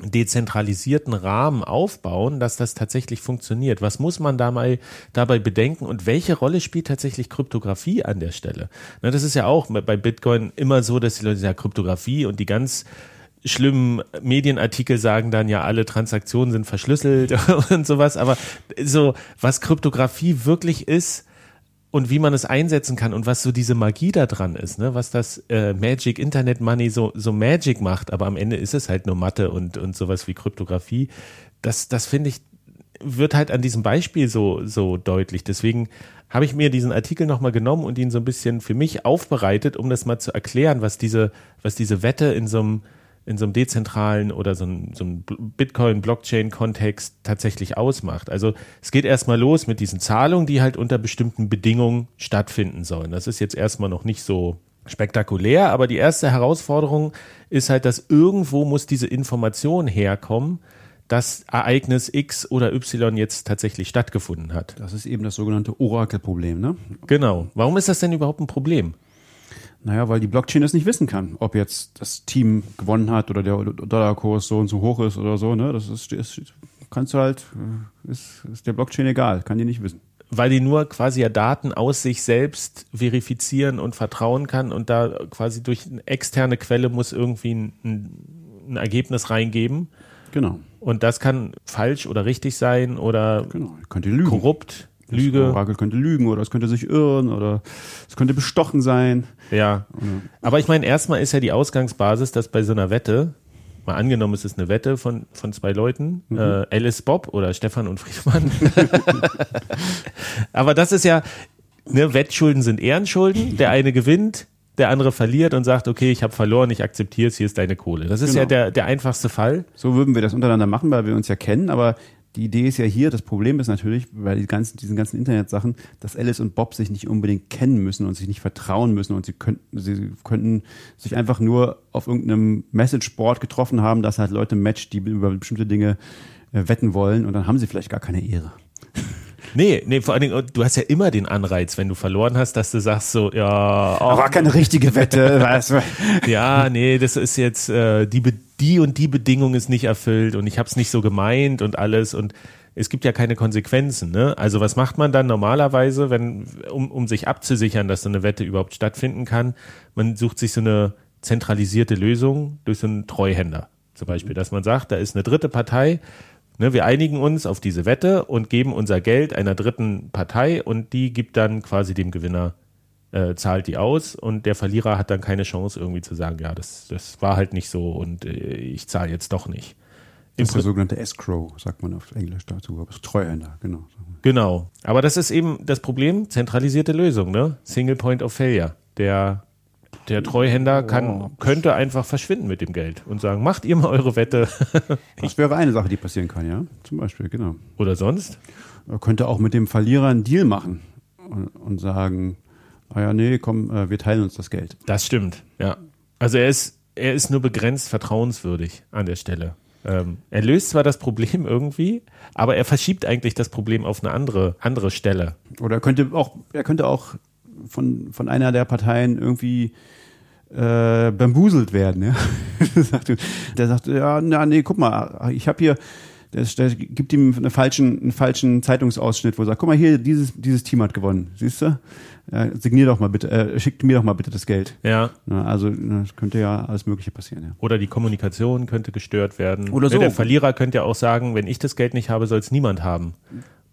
dezentralisierten Rahmen aufbauen, dass das tatsächlich funktioniert? Was muss man dabei, dabei bedenken und welche Rolle spielt tatsächlich Kryptographie an der Stelle? Na, das ist ja auch bei Bitcoin immer so, dass die Leute sagen, Kryptographie und die ganz schlimmen Medienartikel sagen dann ja, alle Transaktionen sind verschlüsselt und sowas, aber so, was Kryptographie wirklich ist, und wie man es einsetzen kann und was so diese Magie da dran ist, ne? was das äh, Magic Internet Money so, so Magic macht, aber am Ende ist es halt nur Mathe und, und sowas wie Kryptographie. Das, das finde ich, wird halt an diesem Beispiel so, so deutlich. Deswegen habe ich mir diesen Artikel nochmal genommen und ihn so ein bisschen für mich aufbereitet, um das mal zu erklären, was diese, was diese Wette in so einem in so einem dezentralen oder so einem, so einem Bitcoin-Blockchain-Kontext tatsächlich ausmacht. Also es geht erstmal los mit diesen Zahlungen, die halt unter bestimmten Bedingungen stattfinden sollen. Das ist jetzt erstmal noch nicht so spektakulär, aber die erste Herausforderung ist halt, dass irgendwo muss diese Information herkommen, dass Ereignis X oder Y jetzt tatsächlich stattgefunden hat. Das ist eben das sogenannte Orakelproblem, ne? Genau. Warum ist das denn überhaupt ein Problem? Naja, weil die Blockchain das nicht wissen kann, ob jetzt das Team gewonnen hat oder der Dollarkurs so und so hoch ist oder so. Ne? Das ist, ist kannst du halt, äh, ist, ist der Blockchain egal, kann die nicht wissen. weil die nur quasi ja Daten aus sich selbst verifizieren und vertrauen kann und da quasi durch eine externe Quelle muss irgendwie ein, ein Ergebnis reingeben. Genau. Und das kann falsch oder richtig sein oder Genau. Ihr korrupt, Das Lüge. Orakel könnte lügen oder es könnte sich irren oder es könnte bestochen sein. Ja. Aber ich meine, erstmal ist ja die Ausgangsbasis, dass bei so einer Wette, mal angenommen, es ist eine Wette von, von zwei Leuten, äh, Alice Bob oder Stefan und Friedmann. Aber das ist ja, ne, Wettschulden sind Ehrenschulden. Der eine gewinnt, der andere verliert und sagt, okay, ich habe verloren, ich akzeptiere es, hier ist deine Kohle. Das ist Genau. ja der, der einfachste Fall. So würden wir das untereinander machen, weil wir uns ja kennen, aber die Idee ist ja hier, das Problem ist natürlich, bei die ganzen, diesen ganzen Internetsachen, dass Alice und Bob sich nicht unbedingt kennen müssen und sich nicht vertrauen müssen und sie könnten, sie könnten sich einfach nur auf irgendeinem Messageboard getroffen haben, dass halt Leute matcht, die über bestimmte Dinge äh, wetten wollen und dann haben sie vielleicht gar keine Ehre. Nee, nee, vor allen Dingen, du hast ja immer den Anreiz, wenn du verloren hast, dass du sagst so, ja, oh, War keine richtige Wette, weißt du. ja, nee, das ist jetzt äh, die, die und die Bedingung ist nicht erfüllt und ich habe es nicht so gemeint und alles und es gibt ja keine Konsequenzen. Ne? Also was macht man dann normalerweise, wenn um, um sich abzusichern, dass so eine Wette überhaupt stattfinden kann? Man sucht sich so eine zentralisierte Lösung durch so einen Treuhänder zum Beispiel, dass man sagt, da ist eine dritte Partei. Ne, wir einigen uns auf diese Wette und geben unser Geld einer dritten Partei und die gibt dann quasi dem Gewinner äh, zahlt die aus und der Verlierer hat dann keine Chance irgendwie zu sagen, ja, das, das war halt nicht so und äh, ich zahle jetzt doch nicht. Das ist der sogenannte Escrow, sagt man auf Englisch dazu, aber ist Treuhänder, genau. genau. Aber das ist eben das Problem, zentralisierte Lösung, ne? Single Point of Failure. Der, der Treuhänder kann, könnte einfach verschwinden mit dem Geld und sagen, macht ihr mal eure Wette Das wäre eine Sache, die passieren kann, ja. Zum Beispiel, genau. oder sonst. Er könnte auch mit dem Verlierer einen Deal machen und, und sagen, ah ja, nee, komm, äh, wir teilen uns das Geld. Das stimmt, ja. Also er ist, er ist nur begrenzt vertrauenswürdig an der Stelle. Ähm, er löst zwar das Problem irgendwie, aber er verschiebt eigentlich das Problem auf eine andere, andere Stelle. Oder er könnte auch, er könnte auch von, von einer der Parteien irgendwie äh, bambuselt werden. Ja? der, sagt, ja, na, nee, guck mal, ich habe hier, der, der gibt ihm einen falschen, einen falschen Zeitungsausschnitt, wo er sagt, guck mal hier, dieses, dieses Team hat gewonnen, siehst du? Ja, signier doch mal bitte, äh, schickt mir doch mal bitte das Geld. Ja. Ja, also das könnte ja alles Mögliche passieren. Ja. Oder die Kommunikation könnte gestört werden. Oder so. Der Verlierer könnte ja auch sagen, wenn ich das Geld nicht habe, soll es niemand haben.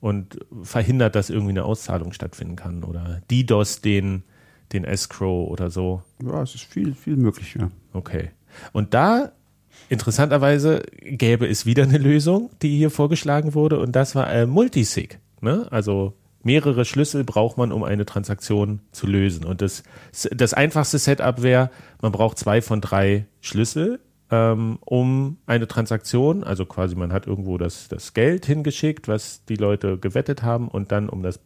Und verhindert, dass irgendwie eine Auszahlung stattfinden kann. Oder DDoS den, den Escrow oder so. ja, es ist viel, viel möglich. Ja. Okay. Und da, interessanterweise, gäbe es wieder eine Lösung, die hier vorgeschlagen wurde. Und das war äh, Multisig. Ne? Also mehrere Schlüssel braucht man, um eine Transaktion zu lösen. Und das, das einfachste Setup wäre, man braucht zwei von drei Schlüssel, um eine Transaktion, also quasi man hat irgendwo das, das Geld hingeschickt, was die Leute gewettet haben, und dann, um das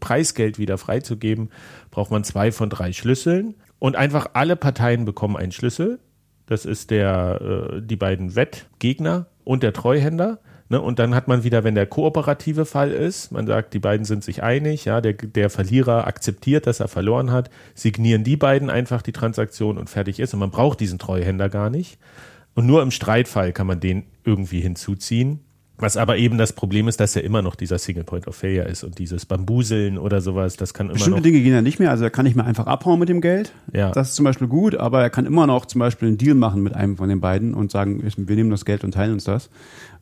Preisgeld wieder freizugeben, braucht man zwei von drei Schlüsseln. Und einfach alle Parteien bekommen einen Schlüssel. Das ist der, äh, die beiden Wettgegner und der Treuhänder. Ne? Und dann hat man wieder, wenn der kooperative Fall ist, man sagt, die beiden sind sich einig, ja, der, der Verlierer akzeptiert, dass er verloren hat, signieren die beiden einfach die Transaktion und fertig ist. Und man braucht diesen Treuhänder gar nicht. Und nur im Streitfall kann man den irgendwie hinzuziehen. Was aber eben das Problem ist, dass er immer noch dieser Single Point of Failure ist und dieses Bambuseln oder sowas, das kann immer Bestimmte noch. Dinge gehen ja nicht mehr, also er kann nicht mehr einfach abhauen mit dem Geld. Ja. Das ist zum Beispiel gut, aber er kann immer noch zum Beispiel einen Deal machen mit einem von den beiden und sagen, wir nehmen das Geld und teilen uns das.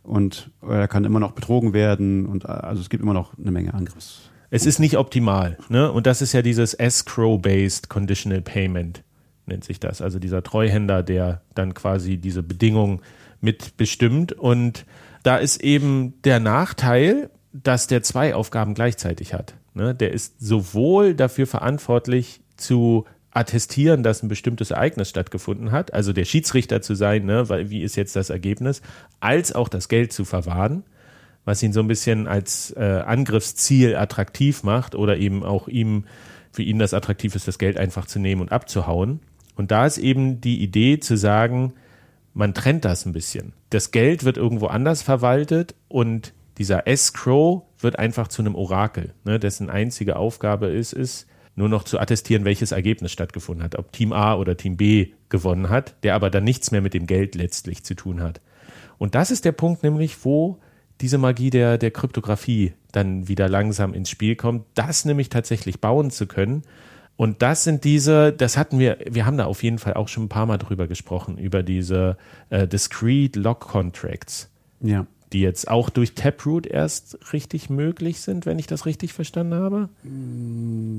Und er kann immer noch betrogen werden und äh, also es gibt immer noch eine Menge Angriffs. Es ist nicht optimal, ne? Und das ist ja dieses Escrow-based Conditional Payment, nennt sich das. Also dieser Treuhänder, der dann quasi diese Bedingung mitbestimmt. Und da ist eben der Nachteil, dass der zwei Aufgaben gleichzeitig hat. Ne? Der ist sowohl dafür verantwortlich zu attestieren, dass ein bestimmtes Ereignis stattgefunden hat, also der Schiedsrichter zu sein, ne, weil wie ist jetzt das Ergebnis, als auch das Geld zu verwahren, was ihn so ein bisschen als äh, Angriffsziel attraktiv macht oder eben auch ihm für ihn das attraktiv ist, das Geld einfach zu nehmen und abzuhauen. Und da ist eben die Idee zu sagen, man trennt das ein bisschen. Das Geld wird irgendwo anders verwaltet und dieser Escrow wird einfach zu einem Orakel, ne, dessen einzige Aufgabe ist, ist, nur noch zu attestieren, welches Ergebnis stattgefunden hat, ob Team A oder Team B gewonnen hat, der aber dann nichts mehr mit dem Geld letztlich zu tun hat. Und das ist der Punkt nämlich, wo diese Magie der, der Kryptographie dann wieder langsam ins Spiel kommt, das nämlich tatsächlich bauen zu können. Und das sind diese, das hatten wir, wir haben da auf jeden Fall auch schon ein paar Mal drüber gesprochen, über diese äh, Discrete Lock Contracts. Ja. Die jetzt auch durch Taproot erst richtig möglich sind, wenn ich das richtig verstanden habe.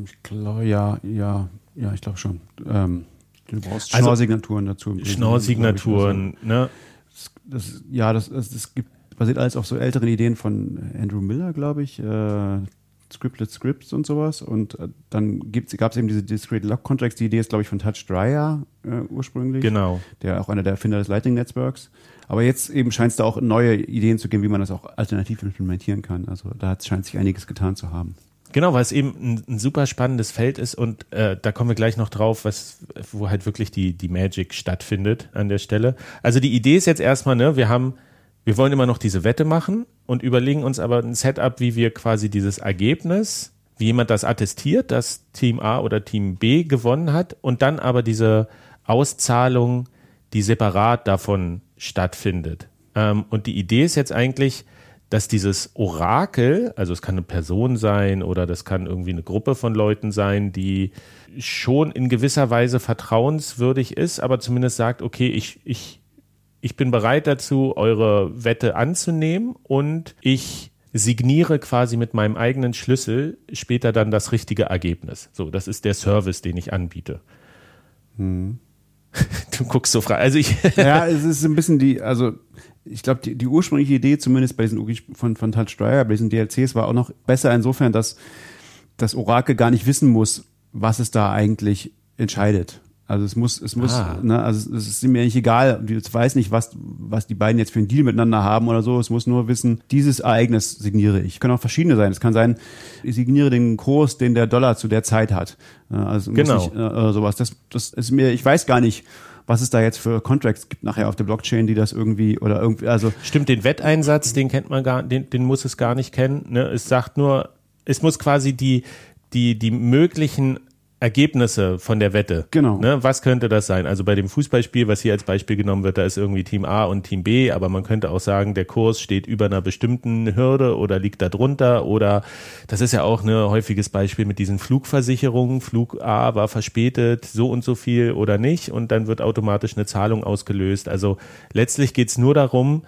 Ich glaube, ja, ja, ja, ich glaube schon. Ähm, du brauchst Also- Schnorrsignaturen dazu. Schnorrsignaturen, ne? Das, ja, das, das, das gibt, basiert alles auf so älteren Ideen von Andrew Miller, glaube ich. Äh, Scripted Scripts und sowas. Und äh, dann gab es eben diese Discrete Lock Contracts. Die Idee ist, glaube ich, von Touch Dryer äh, ursprünglich. Genau. Der auch einer der Erfinder des Lightning Netzwerks. Aber jetzt eben scheint es da auch neue Ideen zu geben, wie man das auch alternativ implementieren kann. Also da scheint sich einiges getan zu haben. Genau, weil es eben ein, ein super spannendes Feld ist und äh, da kommen wir gleich noch drauf, was, wo halt wirklich die, die Magic stattfindet an der Stelle. Also die Idee ist jetzt erstmal, ne, wir haben, wir wollen immer noch diese Wette machen und überlegen uns aber ein Setup, wie wir quasi dieses Ergebnis, wie jemand das attestiert, dass Team A oder Team B gewonnen hat und dann aber diese Auszahlung, die separat davon stattfindet. Ähm, und die Idee ist jetzt eigentlich, dass dieses Orakel, also es kann eine Person sein oder das kann irgendwie eine Gruppe von Leuten sein, die schon in gewisser Weise vertrauenswürdig ist, aber zumindest sagt, okay, ich, ich, ich bin bereit dazu, eure Wette anzunehmen und ich signiere quasi mit meinem eigenen Schlüssel später dann das richtige Ergebnis. So, das ist der Service, den ich anbiete. Du guckst so frei. Also ich, ja, es ist ein bisschen die, also ich glaube, die, die ursprüngliche Idee, zumindest bei diesen von, von Touch Dryer, bei diesen DLCs, war auch noch besser insofern, dass das Orakel gar nicht wissen muss, was es da eigentlich entscheidet. Also es muss, es muss, Ah. ne, also es ist mir eigentlich egal, jetzt weiß nicht, was, was die beiden jetzt für einen Deal miteinander haben oder so. Es muss nur wissen, dieses Ereignis signiere ich. Können auch verschiedene sein. Es kann sein, ich signiere den Kurs, den der Dollar zu der Zeit hat. Also muss Genau. nicht, äh, sowas. Das, das ist mir, ich weiß gar nicht, was es da jetzt für Contracts gibt nachher auf der Blockchain, die das irgendwie oder irgendwie, also Stimmt, den Wetteinsatz, den kennt man gar, den, den muss es gar nicht kennen. Ne? Es sagt nur, es muss quasi die, die, die möglichen Ergebnisse von der Wette. Genau. Ne? Was könnte das sein? Also bei dem Fußballspiel, was hier als Beispiel genommen wird, da ist irgendwie Team A und Team B, aber man könnte auch sagen, der Kurs steht über einer bestimmten Hürde oder liegt da drunter oder das ist ja auch ein häufiges Beispiel mit diesen Flugversicherungen. Flug A war verspätet, so und so viel oder nicht und dann wird automatisch eine Zahlung ausgelöst. Also letztlich geht es nur darum,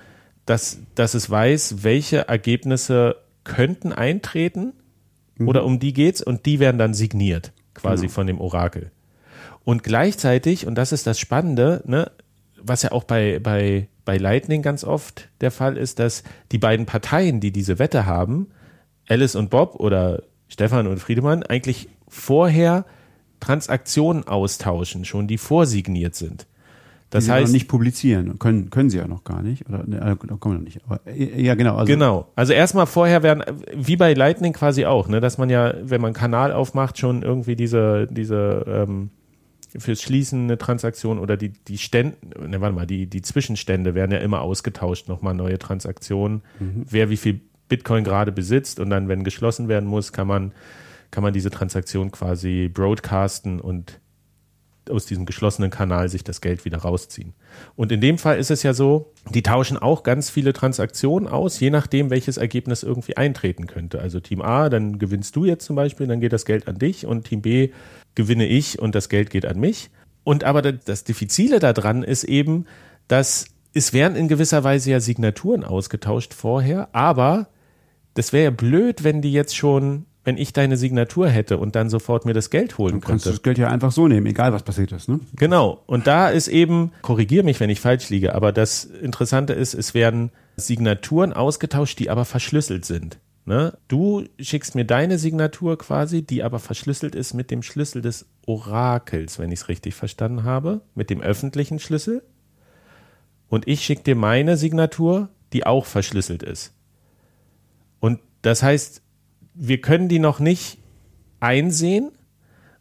dass, dass es weiß, welche Ergebnisse könnten eintreten oder um die geht's und die werden dann signiert quasi von dem Orakel. Und gleichzeitig, und das ist das Spannende, ne, was ja auch bei, bei, bei Lightning ganz oft der Fall ist, dass die beiden Parteien, die diese Wette haben, Alice und Bob oder Stefan und Friedemann, eigentlich vorher Transaktionen austauschen, schon die vorsigniert sind. Das heißt, nicht publizieren. Können, können sie ja noch gar nicht. Oder ne, äh, kommen noch nicht. Aber, äh, ja, genau. Also, Genau. Also erstmal vorher werden, wie bei Lightning quasi auch, ne, dass man ja, wenn man einen Kanal aufmacht, schon irgendwie diese, diese ähm, fürs Schließen eine Transaktion oder die, die Stände, ne, warte mal, die, die Zwischenstände werden ja immer ausgetauscht, nochmal neue Transaktionen, wer wie viel Bitcoin gerade besitzt und dann, wenn geschlossen werden muss, kann man, kann man diese Transaktion quasi broadcasten und aus diesem geschlossenen Kanal sich das Geld wieder rausziehen. Und in dem Fall ist es ja so, die tauschen auch ganz viele Transaktionen aus, je nachdem, welches Ergebnis irgendwie eintreten könnte. Also Team A, dann gewinnst du jetzt zum Beispiel, dann geht das Geld an dich und Team B gewinne ich und das Geld geht an mich. Und aber das, Diffizile daran ist eben, dass es werden in gewisser Weise ja Signaturen ausgetauscht vorher, aber das wäre ja blöd, wenn die jetzt schon, wenn ich deine Signatur hätte und dann sofort mir das Geld holen Dann kannst du könnte. das Geld ja einfach so nehmen, egal was passiert ist. Ne? Genau. Und da ist eben, korrigier mich, wenn ich falsch liege, aber das Interessante ist, es werden Signaturen ausgetauscht, die aber verschlüsselt sind. Ne? Du schickst mir deine Signatur quasi, die aber verschlüsselt ist mit dem Schlüssel des Orakels, wenn ich es richtig verstanden habe, mit dem öffentlichen Schlüssel. Und ich schicke dir meine Signatur, die auch verschlüsselt ist. Und das heißt, wir können die noch nicht einsehen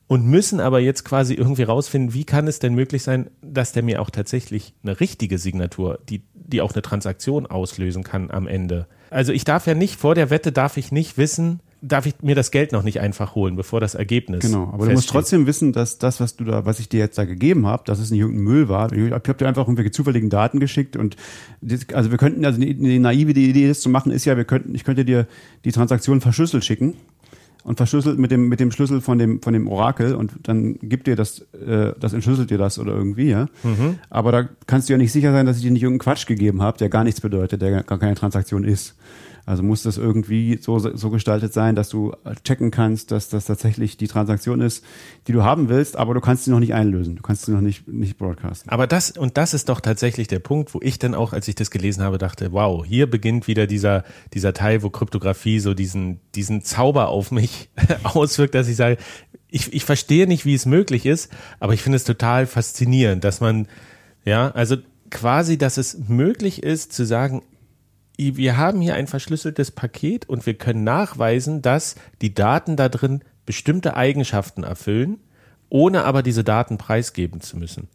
und müssen aber jetzt quasi irgendwie rausfinden, wie kann es denn möglich sein, dass der mir auch tatsächlich eine richtige Signatur, die, die auch eine Transaktion auslösen kann am Ende. Also ich darf ja nicht, vor der Wette darf ich nicht wissen, darf ich mir das Geld noch nicht einfach holen, bevor das Ergebnis. Genau, aber du musst trotzdem wissen, dass das, was du da, was ich dir jetzt da gegeben habe, dass es nicht irgendein Müll war. Ich habe dir einfach irgendwelche zufälligen Daten geschickt und das, also wir könnten, also die, die naive Idee, das zu machen, ist ja, wir könnten, ich könnte dir die Transaktion verschlüsselt schicken und verschlüsselt mit dem mit dem Schlüssel von dem von dem Orakel und dann gibt dir das äh, das entschlüsselt dir das oder irgendwie ja mhm. aber da kannst du ja nicht sicher sein dass ich dir nicht irgendeinen Quatsch gegeben habe der gar nichts bedeutet der gar keine Transaktion ist also muss das irgendwie so, so gestaltet sein, dass du checken kannst, dass das tatsächlich die Transaktion ist, die du haben willst, aber du kannst sie noch nicht einlösen. Du kannst sie noch nicht, nicht broadcasten. Aber das, und das ist doch tatsächlich der Punkt, wo ich dann auch, als ich das gelesen habe, dachte, wow, hier beginnt wieder dieser, dieser Teil, wo Kryptographie so diesen, diesen Zauber auf mich auswirkt, dass ich sage, ich, ich verstehe nicht, wie es möglich ist, aber ich finde es total faszinierend, dass man, ja, also quasi, dass es möglich ist zu sagen, wir haben hier ein verschlüsseltes Paket und wir können nachweisen, dass die Daten da drin bestimmte Eigenschaften erfüllen, ohne aber diese Daten preisgeben zu müssen.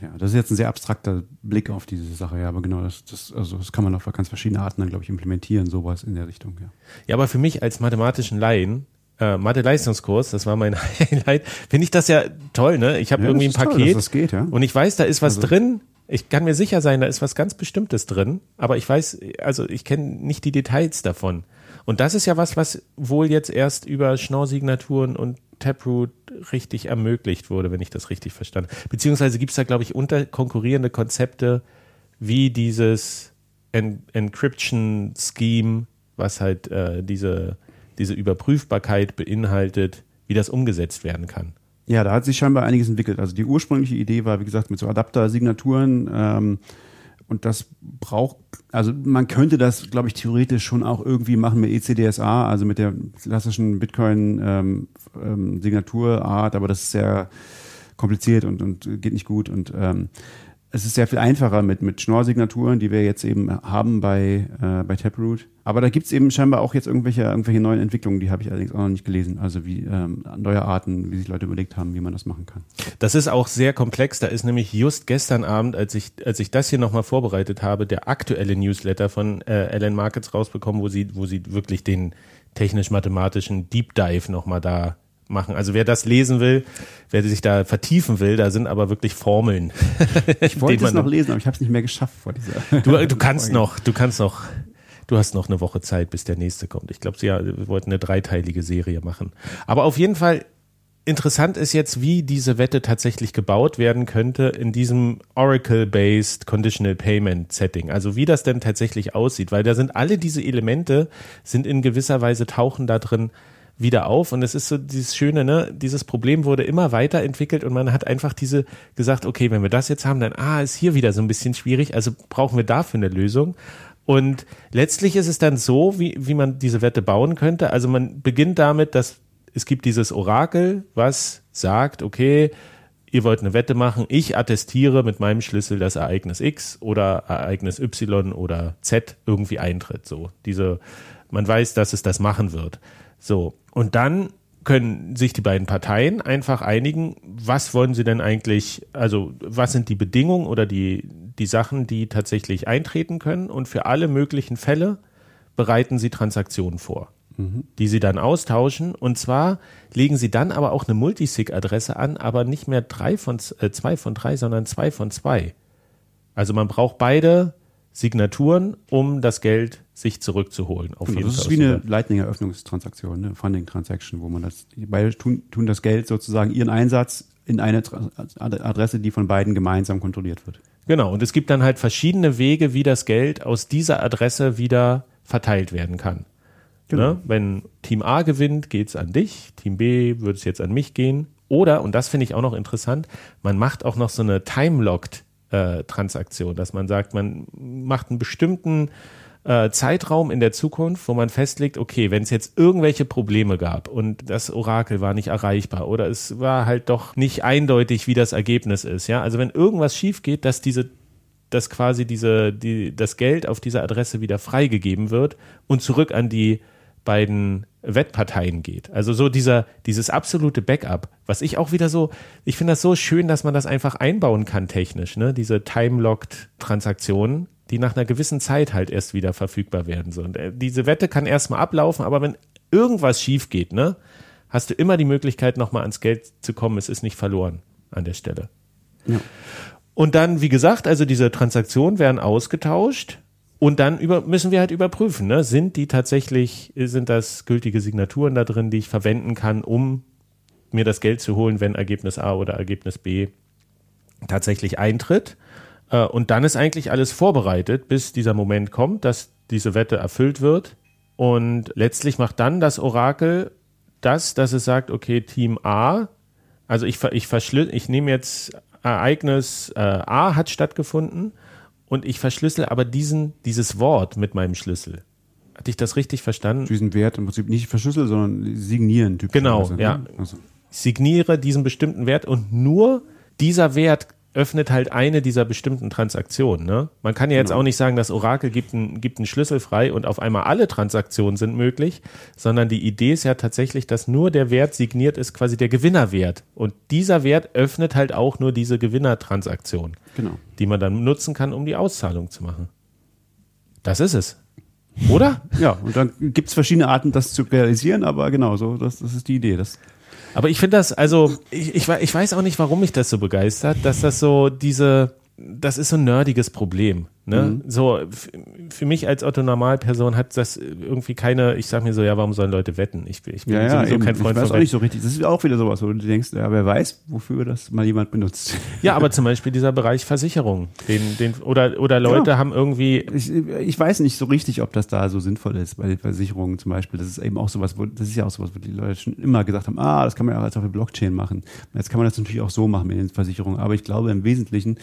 Ja, das ist jetzt ein sehr abstrakter Blick auf diese Sache, ja, aber genau, das, das, also das kann man auf ganz verschiedene Arten dann, glaube ich, implementieren, sowas in der Richtung, ja. Ja, aber für mich als mathematischen Laien, äh, Mathe-Leistungskurs, das war mein Highlight, finde ich das ja toll, ne? Ich habe ja, irgendwie ein Paket toll, das geht, ja. und ich weiß, da ist was also, drin, ich kann mir sicher sein, da ist was ganz Bestimmtes drin, aber ich weiß, also ich kenne nicht die Details davon. Und das ist ja was, was wohl jetzt erst über Schnorr-Signaturen und Taproot richtig ermöglicht wurde, wenn ich das richtig verstanden habe. Beziehungsweise gibt es da, glaube ich, unterkonkurrierende Konzepte wie dieses en Encryption-Scheme, was halt äh, diese, diese Überprüfbarkeit beinhaltet, wie das umgesetzt werden kann. Ja, da hat sich scheinbar einiges entwickelt. Also die ursprüngliche Idee war, wie gesagt, mit so Adapter-Signaturen. Ähm, und das braucht, also man könnte das, glaube ich, theoretisch schon auch irgendwie machen mit ECDSA, also mit der klassischen Bitcoin-Signaturart, ähm, ähm, aber das ist sehr kompliziert und, und geht nicht gut. Und ähm, es ist sehr viel einfacher mit, mit Schnorr-Signaturen, die wir jetzt eben haben bei, äh, bei Taproot. Aber da gibt's eben scheinbar auch jetzt irgendwelche, irgendwelche neuen Entwicklungen, die habe ich allerdings auch noch nicht gelesen. Also wie ähm, neue Arten, wie sich Leute überlegt haben, wie man das machen kann. Das ist auch sehr komplex. Da ist nämlich just gestern Abend, als ich, als ich das hier nochmal vorbereitet habe, der aktuelle Newsletter von äh, Alan Markets rausbekommen, wo sie, wo sie wirklich den technisch-mathematischen Deep Dive nochmal da machen. Also wer das lesen will, wer sich da vertiefen will, da sind aber wirklich Formeln. Ich wollte es noch lesen, aber ich habe es nicht mehr geschafft vor dieser. Du, du kannst noch, du kannst noch, du hast noch eine Woche Zeit, bis der nächste kommt. Ich glaube, sie ja, wollten eine dreiteilige Serie machen. Aber auf jeden Fall interessant ist jetzt, wie diese Wette tatsächlich gebaut werden könnte in diesem Oracle-based Conditional Payment Setting. Also wie das denn tatsächlich aussieht, weil da sind alle diese Elemente sind in gewisser Weise tauchen da drin wieder auf. Und es ist so dieses Schöne, ne, dieses Problem wurde immer weiterentwickelt und man hat einfach diese gesagt, okay, wenn wir das jetzt haben, dann, ah, ist hier wieder so ein bisschen schwierig, also brauchen wir dafür eine Lösung. Und letztlich ist es dann so, wie, wie man diese Wette bauen könnte. Also man beginnt damit, dass es gibt dieses Orakel, was sagt, okay, ihr wollt eine Wette machen, ich attestiere mit meinem Schlüssel, dass Ereignis X oder Ereignis Y oder Z irgendwie eintritt. So, diese, man weiß, dass es das machen wird. So, und dann können sich die beiden Parteien einfach einigen, was wollen sie denn eigentlich, also was sind die Bedingungen oder die, die Sachen, die tatsächlich eintreten können und für alle möglichen Fälle bereiten sie Transaktionen vor, mhm. die sie dann austauschen und zwar legen sie dann aber auch eine Multisig-Adresse an, aber nicht mehr drei von, äh, zwei von drei, sondern zwei von zwei. Also man braucht beide Signaturen, um das Geld sich zurückzuholen. Auf genau, jeden das Fall. ist wie eine Lightning-Eröffnungstransaktion, eine Funding-Transaction, wo man das, beide tun, tun das Geld sozusagen ihren Einsatz in eine Adresse, die von beiden gemeinsam kontrolliert wird. Genau, und es gibt dann halt verschiedene Wege, wie das Geld aus dieser Adresse wieder verteilt werden kann. Genau. Ne? Wenn Team A gewinnt, geht es an dich, Team B würde es jetzt an mich gehen. Oder, und das finde ich auch noch interessant, man macht auch noch so eine time-locked äh, dass man sagt, man macht einen bestimmten äh, Zeitraum in der Zukunft, wo man festlegt, okay, wenn es jetzt irgendwelche Probleme gab und das Orakel war nicht erreichbar oder es war halt doch nicht eindeutig, wie das Ergebnis ist, ja, also wenn irgendwas schief geht, dass diese dass quasi diese, die, das Geld auf dieser Adresse wieder freigegeben wird und zurück an die beiden Wettparteien geht. Also so dieser, dieses absolute Backup, was ich auch wieder so, ich finde das so schön, dass man das einfach einbauen kann technisch, ne? Diese time-locked Transaktionen, die nach einer gewissen Zeit halt erst wieder verfügbar werden. So. Und äh, diese Wette kann erstmal ablaufen, aber wenn irgendwas schief geht, ne, hast du immer die Möglichkeit, nochmal ans Geld zu kommen. Es ist nicht verloren an der Stelle. Ja. Und dann, wie gesagt, also diese Transaktionen werden ausgetauscht und dann über, müssen wir halt überprüfen, ne? sind die tatsächlich, sind das gültige Signaturen da drin, die ich verwenden kann, um mir das Geld zu holen, wenn Ergebnis A oder Ergebnis B tatsächlich eintritt. Äh, und dann ist eigentlich alles vorbereitet, bis dieser Moment kommt, dass diese Wette erfüllt wird. Und letztlich macht dann das Orakel das, dass es sagt, okay, Team A, also ich, ich, ich nehme jetzt Ereignis äh, A hat stattgefunden und ich verschlüssel aber diesen, dieses Wort mit meinem Schlüssel. Hatte ich das richtig verstanden? Diesen Wert im Prinzip nicht verschlüsseln, sondern signieren. Genau, ne? ja. Also. Ich signiere diesen bestimmten Wert und nur dieser Wert öffnet halt eine dieser bestimmten Transaktionen. Ne? Man kann ja jetzt genau. auch nicht sagen, das Orakel gibt, ein, gibt einen Schlüssel frei und auf einmal alle Transaktionen sind möglich, sondern die Idee ist ja tatsächlich, dass nur der Wert signiert ist, quasi der Gewinnerwert. Und dieser Wert öffnet halt auch nur diese Gewinnertransaktion, genau. die man dann nutzen kann, um die Auszahlung zu machen. Das ist es. Oder? Ja, und dann gibt es verschiedene Arten, das zu realisieren, aber genau so, das, das ist die Idee. Das aber ich finde das, also, ich, ich, ich weiß auch nicht, warum mich das so begeistert, dass das so diese, das ist so ein nerdiges Problem. Ne? Mhm. So, für mich als Otto Normalperson hat das irgendwie keine, ich sag mir so, ja, warum sollen Leute wetten? Ich, ich bin ja, ja, sowieso eben. kein Freund ich weiß von auch nicht so richtig. Das ist auch wieder sowas, wo du denkst, ja, wer weiß, wofür das mal jemand benutzt. Ja, aber zum Beispiel dieser Bereich Versicherung, den, den, oder, oder Leute ja. haben irgendwie. Ich, ich weiß nicht so richtig, ob das da so sinnvoll ist bei den Versicherungen zum Beispiel. Das ist eben auch sowas, wo, das ist ja auch sowas, wo die Leute schon immer gesagt haben, ah, das kann man ja auch als auf der Blockchain machen. Jetzt kann man das natürlich auch so machen mit den Versicherungen. Aber ich glaube im Wesentlichen,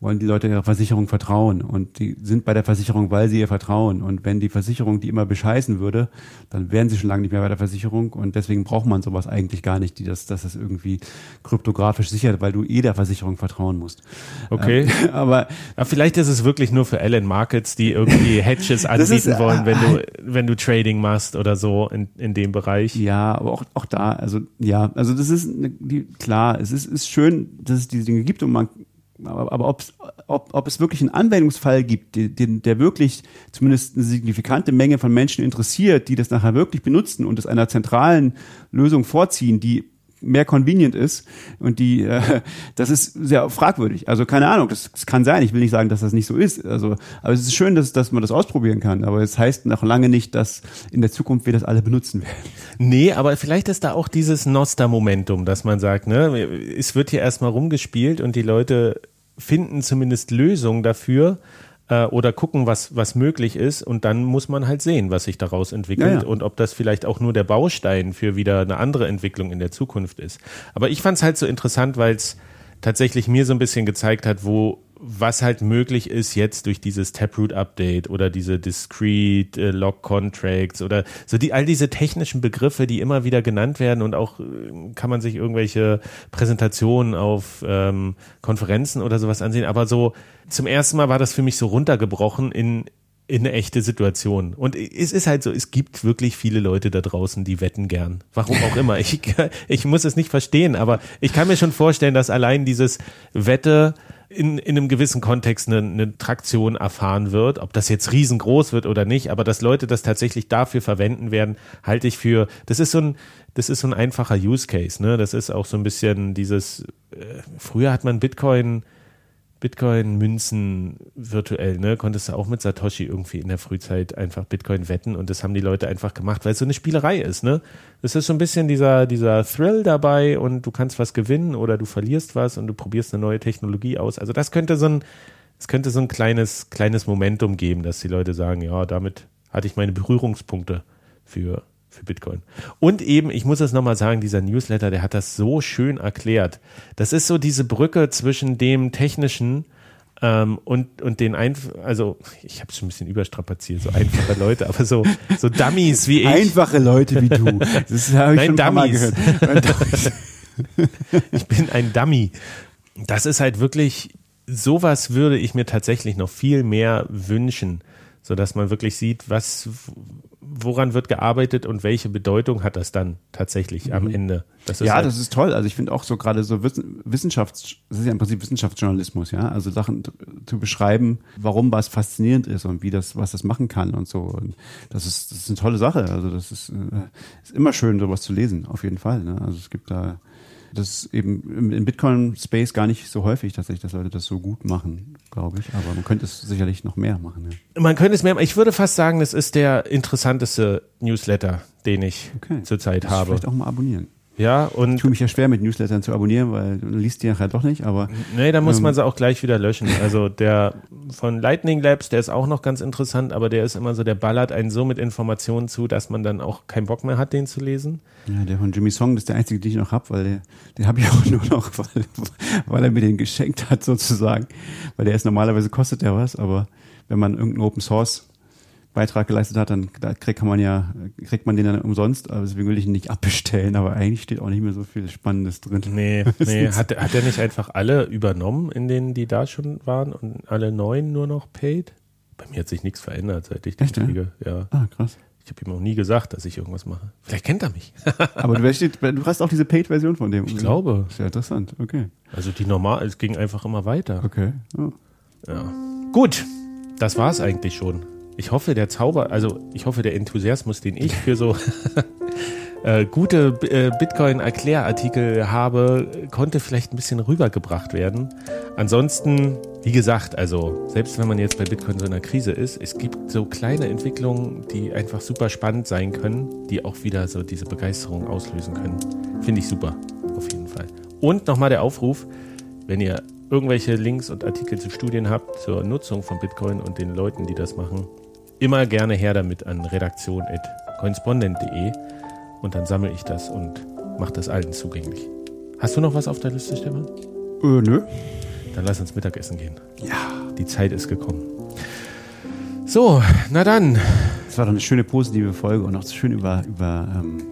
wollen die Leute ihrer Versicherung vertrauen und die sind bei der Versicherung, weil sie ihr vertrauen. Und wenn die Versicherung die immer bescheißen würde, dann wären sie schon lange nicht mehr bei der Versicherung und deswegen braucht man sowas eigentlich gar nicht, die das, dass das irgendwie kryptografisch sichert, weil du eh der Versicherung vertrauen musst. Okay. Ähm, aber ja, vielleicht ist es wirklich nur für Allen Markets, die irgendwie Hedges anbieten ist, wollen, wenn du, wenn du Trading machst oder so in, in dem Bereich. Ja, aber auch, auch da, also ja, also das ist die, klar, es ist, ist schön, dass es diese Dinge gibt und man aber, aber ob, ob es wirklich einen Anwendungsfall gibt, den, der wirklich zumindest eine signifikante Menge von Menschen interessiert, die das nachher wirklich benutzen und es einer zentralen Lösung vorziehen, die mehr convenient ist und die äh, das ist sehr fragwürdig. Also keine Ahnung, das, das, kann sein. Ich will nicht sagen, dass das nicht so ist. Also, aber es ist schön, dass, dass man das ausprobieren kann. Aber es heißt noch lange nicht, dass in der Zukunft wir das alle benutzen werden. Nee, aber vielleicht ist da auch dieses Noster-Momentum, dass man sagt, ne, es wird hier erstmal rumgespielt und die Leute finden zumindest Lösungen dafür äh, oder gucken, was, was möglich ist. Und dann muss man halt sehen, was sich daraus entwickelt ja, ja. und ob das vielleicht auch nur der Baustein für wieder eine andere Entwicklung in der Zukunft ist. Aber ich fand es halt so interessant, weil es tatsächlich mir so ein bisschen gezeigt hat, wo was halt möglich ist jetzt durch dieses Taproot-Update oder diese Discrete äh, Log Contracts oder so die all diese technischen Begriffe, die immer wieder genannt werden und auch äh, kann man sich irgendwelche Präsentationen auf ähm, Konferenzen oder sowas ansehen. Aber so zum ersten Mal war das für mich so runtergebrochen in in eine echte Situation. Und es ist halt so, es gibt wirklich viele Leute da draußen, die wetten gern. Warum auch immer. Ich, ich muss es nicht verstehen, aber ich kann mir schon vorstellen, dass allein dieses Wette in, in einem gewissen Kontext eine, eine Traktion erfahren wird. Ob das jetzt riesengroß wird oder nicht, aber dass Leute das tatsächlich dafür verwenden werden, halte ich für, das ist so ein, das ist so ein einfacher Use Case, ne? Das ist auch so ein bisschen dieses, äh, früher hat man Bitcoin Bitcoin-Münzen virtuell, ne, konntest du auch mit Satoshi irgendwie in der Frühzeit einfach Bitcoin wetten und das haben die Leute einfach gemacht, weil es so eine Spielerei ist, ne? Es ist so ein bisschen dieser, dieser Thrill dabei und du kannst was gewinnen oder du verlierst was und du probierst eine neue Technologie aus. Also das könnte so ein, es könnte so ein kleines, kleines Momentum geben, dass die Leute sagen, ja, damit hatte ich meine Berührungspunkte für, für Bitcoin. Und eben, ich muss es nochmal sagen, dieser Newsletter, der hat das so schön erklärt. Das ist so diese Brücke zwischen dem technischen ähm, und, und den Einf also ich habe es schon ein bisschen überstrapaziert, so einfache Leute, aber so, so Dummies wie ich. Einfache Leute wie du. Das habe ich Nein, schon Dummies. gehört. ich bin ein Dummy. Das ist halt wirklich, sowas würde ich mir tatsächlich noch viel mehr wünschen, sodass man wirklich sieht, was, woran wird gearbeitet und welche Bedeutung hat das dann tatsächlich am Ende? Das ja, halt das ist toll. Also ich finde auch so gerade so Wissenschafts, das ist ja im Prinzip Wissenschaftsjournalismus, ja. Also Sachen zu beschreiben, warum was faszinierend ist und wie das, was das machen kann und so. Und das ist, das ist eine tolle Sache. Also das ist, äh, ist immer schön, sowas zu lesen, auf jeden Fall. Ne? Also es gibt da das ist eben im Bitcoin-Space gar nicht so häufig tatsächlich, dass Leute das so gut machen, glaube ich. Aber man könnte es sicherlich noch mehr machen. Ja. Man könnte es mehr, ich würde fast sagen, das ist der interessanteste Newsletter, den ich okay. zurzeit habe. Vielleicht auch mal abonnieren. Ja, und. Ich tue mich ja schwer mit Newslettern zu abonnieren, weil du liest die nachher doch nicht, aber. Nee, da muss ähm, man sie auch gleich wieder löschen. Also der von Lightning Labs, der ist auch noch ganz interessant, aber der ist immer so, der ballert einen so mit Informationen zu, dass man dann auch keinen Bock mehr hat, den zu lesen. Ja, der von Jimmy Song, das ist der einzige, den ich noch habe, weil der, den habe ich auch nur noch, weil, weil er mir den geschenkt hat sozusagen. Weil der ist normalerweise kostet der was, aber wenn man irgendeinen Open Source Beitrag geleistet hat, dann da kriegt man ja, kriegt man den dann umsonst, aber deswegen will ich ihn nicht abbestellen, aber eigentlich steht auch nicht mehr so viel Spannendes drin. Nee, nee. hat, hat er nicht einfach alle übernommen, in denen die da schon waren und alle neuen nur noch paid? Bei mir hat sich nichts verändert, seit ich den Echt, kriege. Ja. Ah, krass. Ich habe ihm auch nie gesagt, dass ich irgendwas mache. Vielleicht kennt er mich. aber du, du hast auch diese Paid-Version von dem. Ich glaube. Sehr interessant, okay. Also die normal, es ging einfach immer weiter. Okay. Oh. Ja. Gut, das war's eigentlich schon. Ich hoffe, der Zauber, also ich hoffe, der Enthusiasmus, den ich für so äh, gute äh, Bitcoin-Erklärartikel habe, konnte vielleicht ein bisschen rübergebracht werden. Ansonsten, wie gesagt, also selbst wenn man jetzt bei Bitcoin so in einer Krise ist, es gibt so kleine Entwicklungen, die einfach super spannend sein können, die auch wieder so diese Begeisterung auslösen können. Finde ich super, auf jeden Fall. Und nochmal der Aufruf, wenn ihr irgendwelche Links und Artikel zu Studien habt zur Nutzung von Bitcoin und den Leuten, die das machen, immer gerne her damit an redaktion.correspondent.de und dann sammle ich das und mache das allen zugänglich. Hast du noch was auf der Liste, Stefan? Äh, nö. Dann lass uns Mittagessen gehen. Ja. Die Zeit ist gekommen. So, na dann. Es war doch eine schöne positive Folge und auch schön über, über ähm,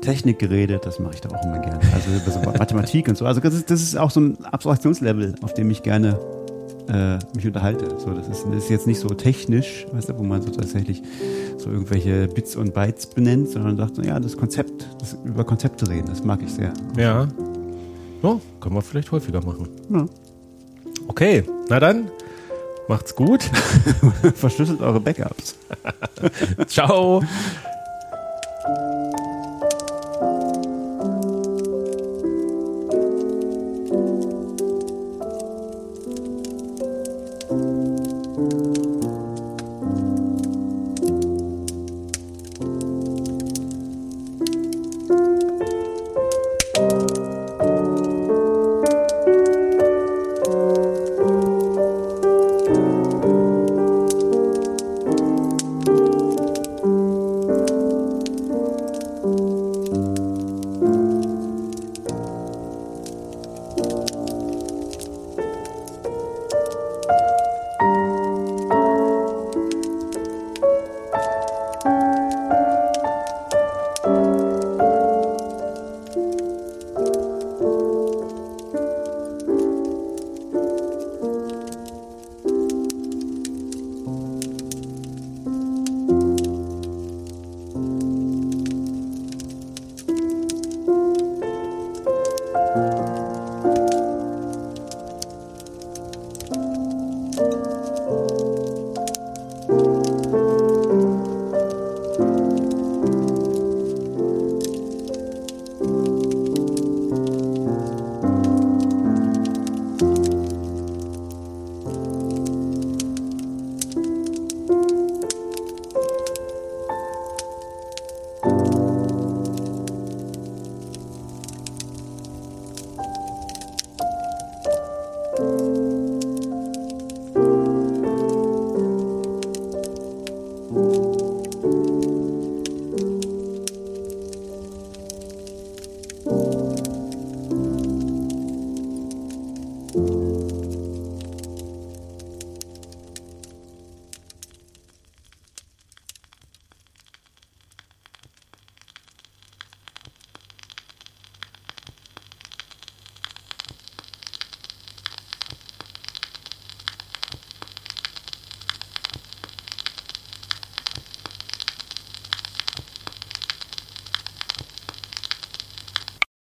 Technik geredet. Das mache ich da auch immer gerne. Also über so Mathematik und so. Also das ist, das ist auch so ein Abstraktionslevel, auf dem ich gerne äh, mich unterhalte. So, das, ist, das ist jetzt nicht so technisch, weißt du, wo man so tatsächlich so irgendwelche Bits und Bytes benennt, sondern sagt, so, ja, das Konzept, das, über Konzepte reden, das mag ich sehr. Ja. Oh, können wir vielleicht häufiger machen. Ja. Okay, na dann, macht's gut. Verschlüsselt eure Backups. Ciao.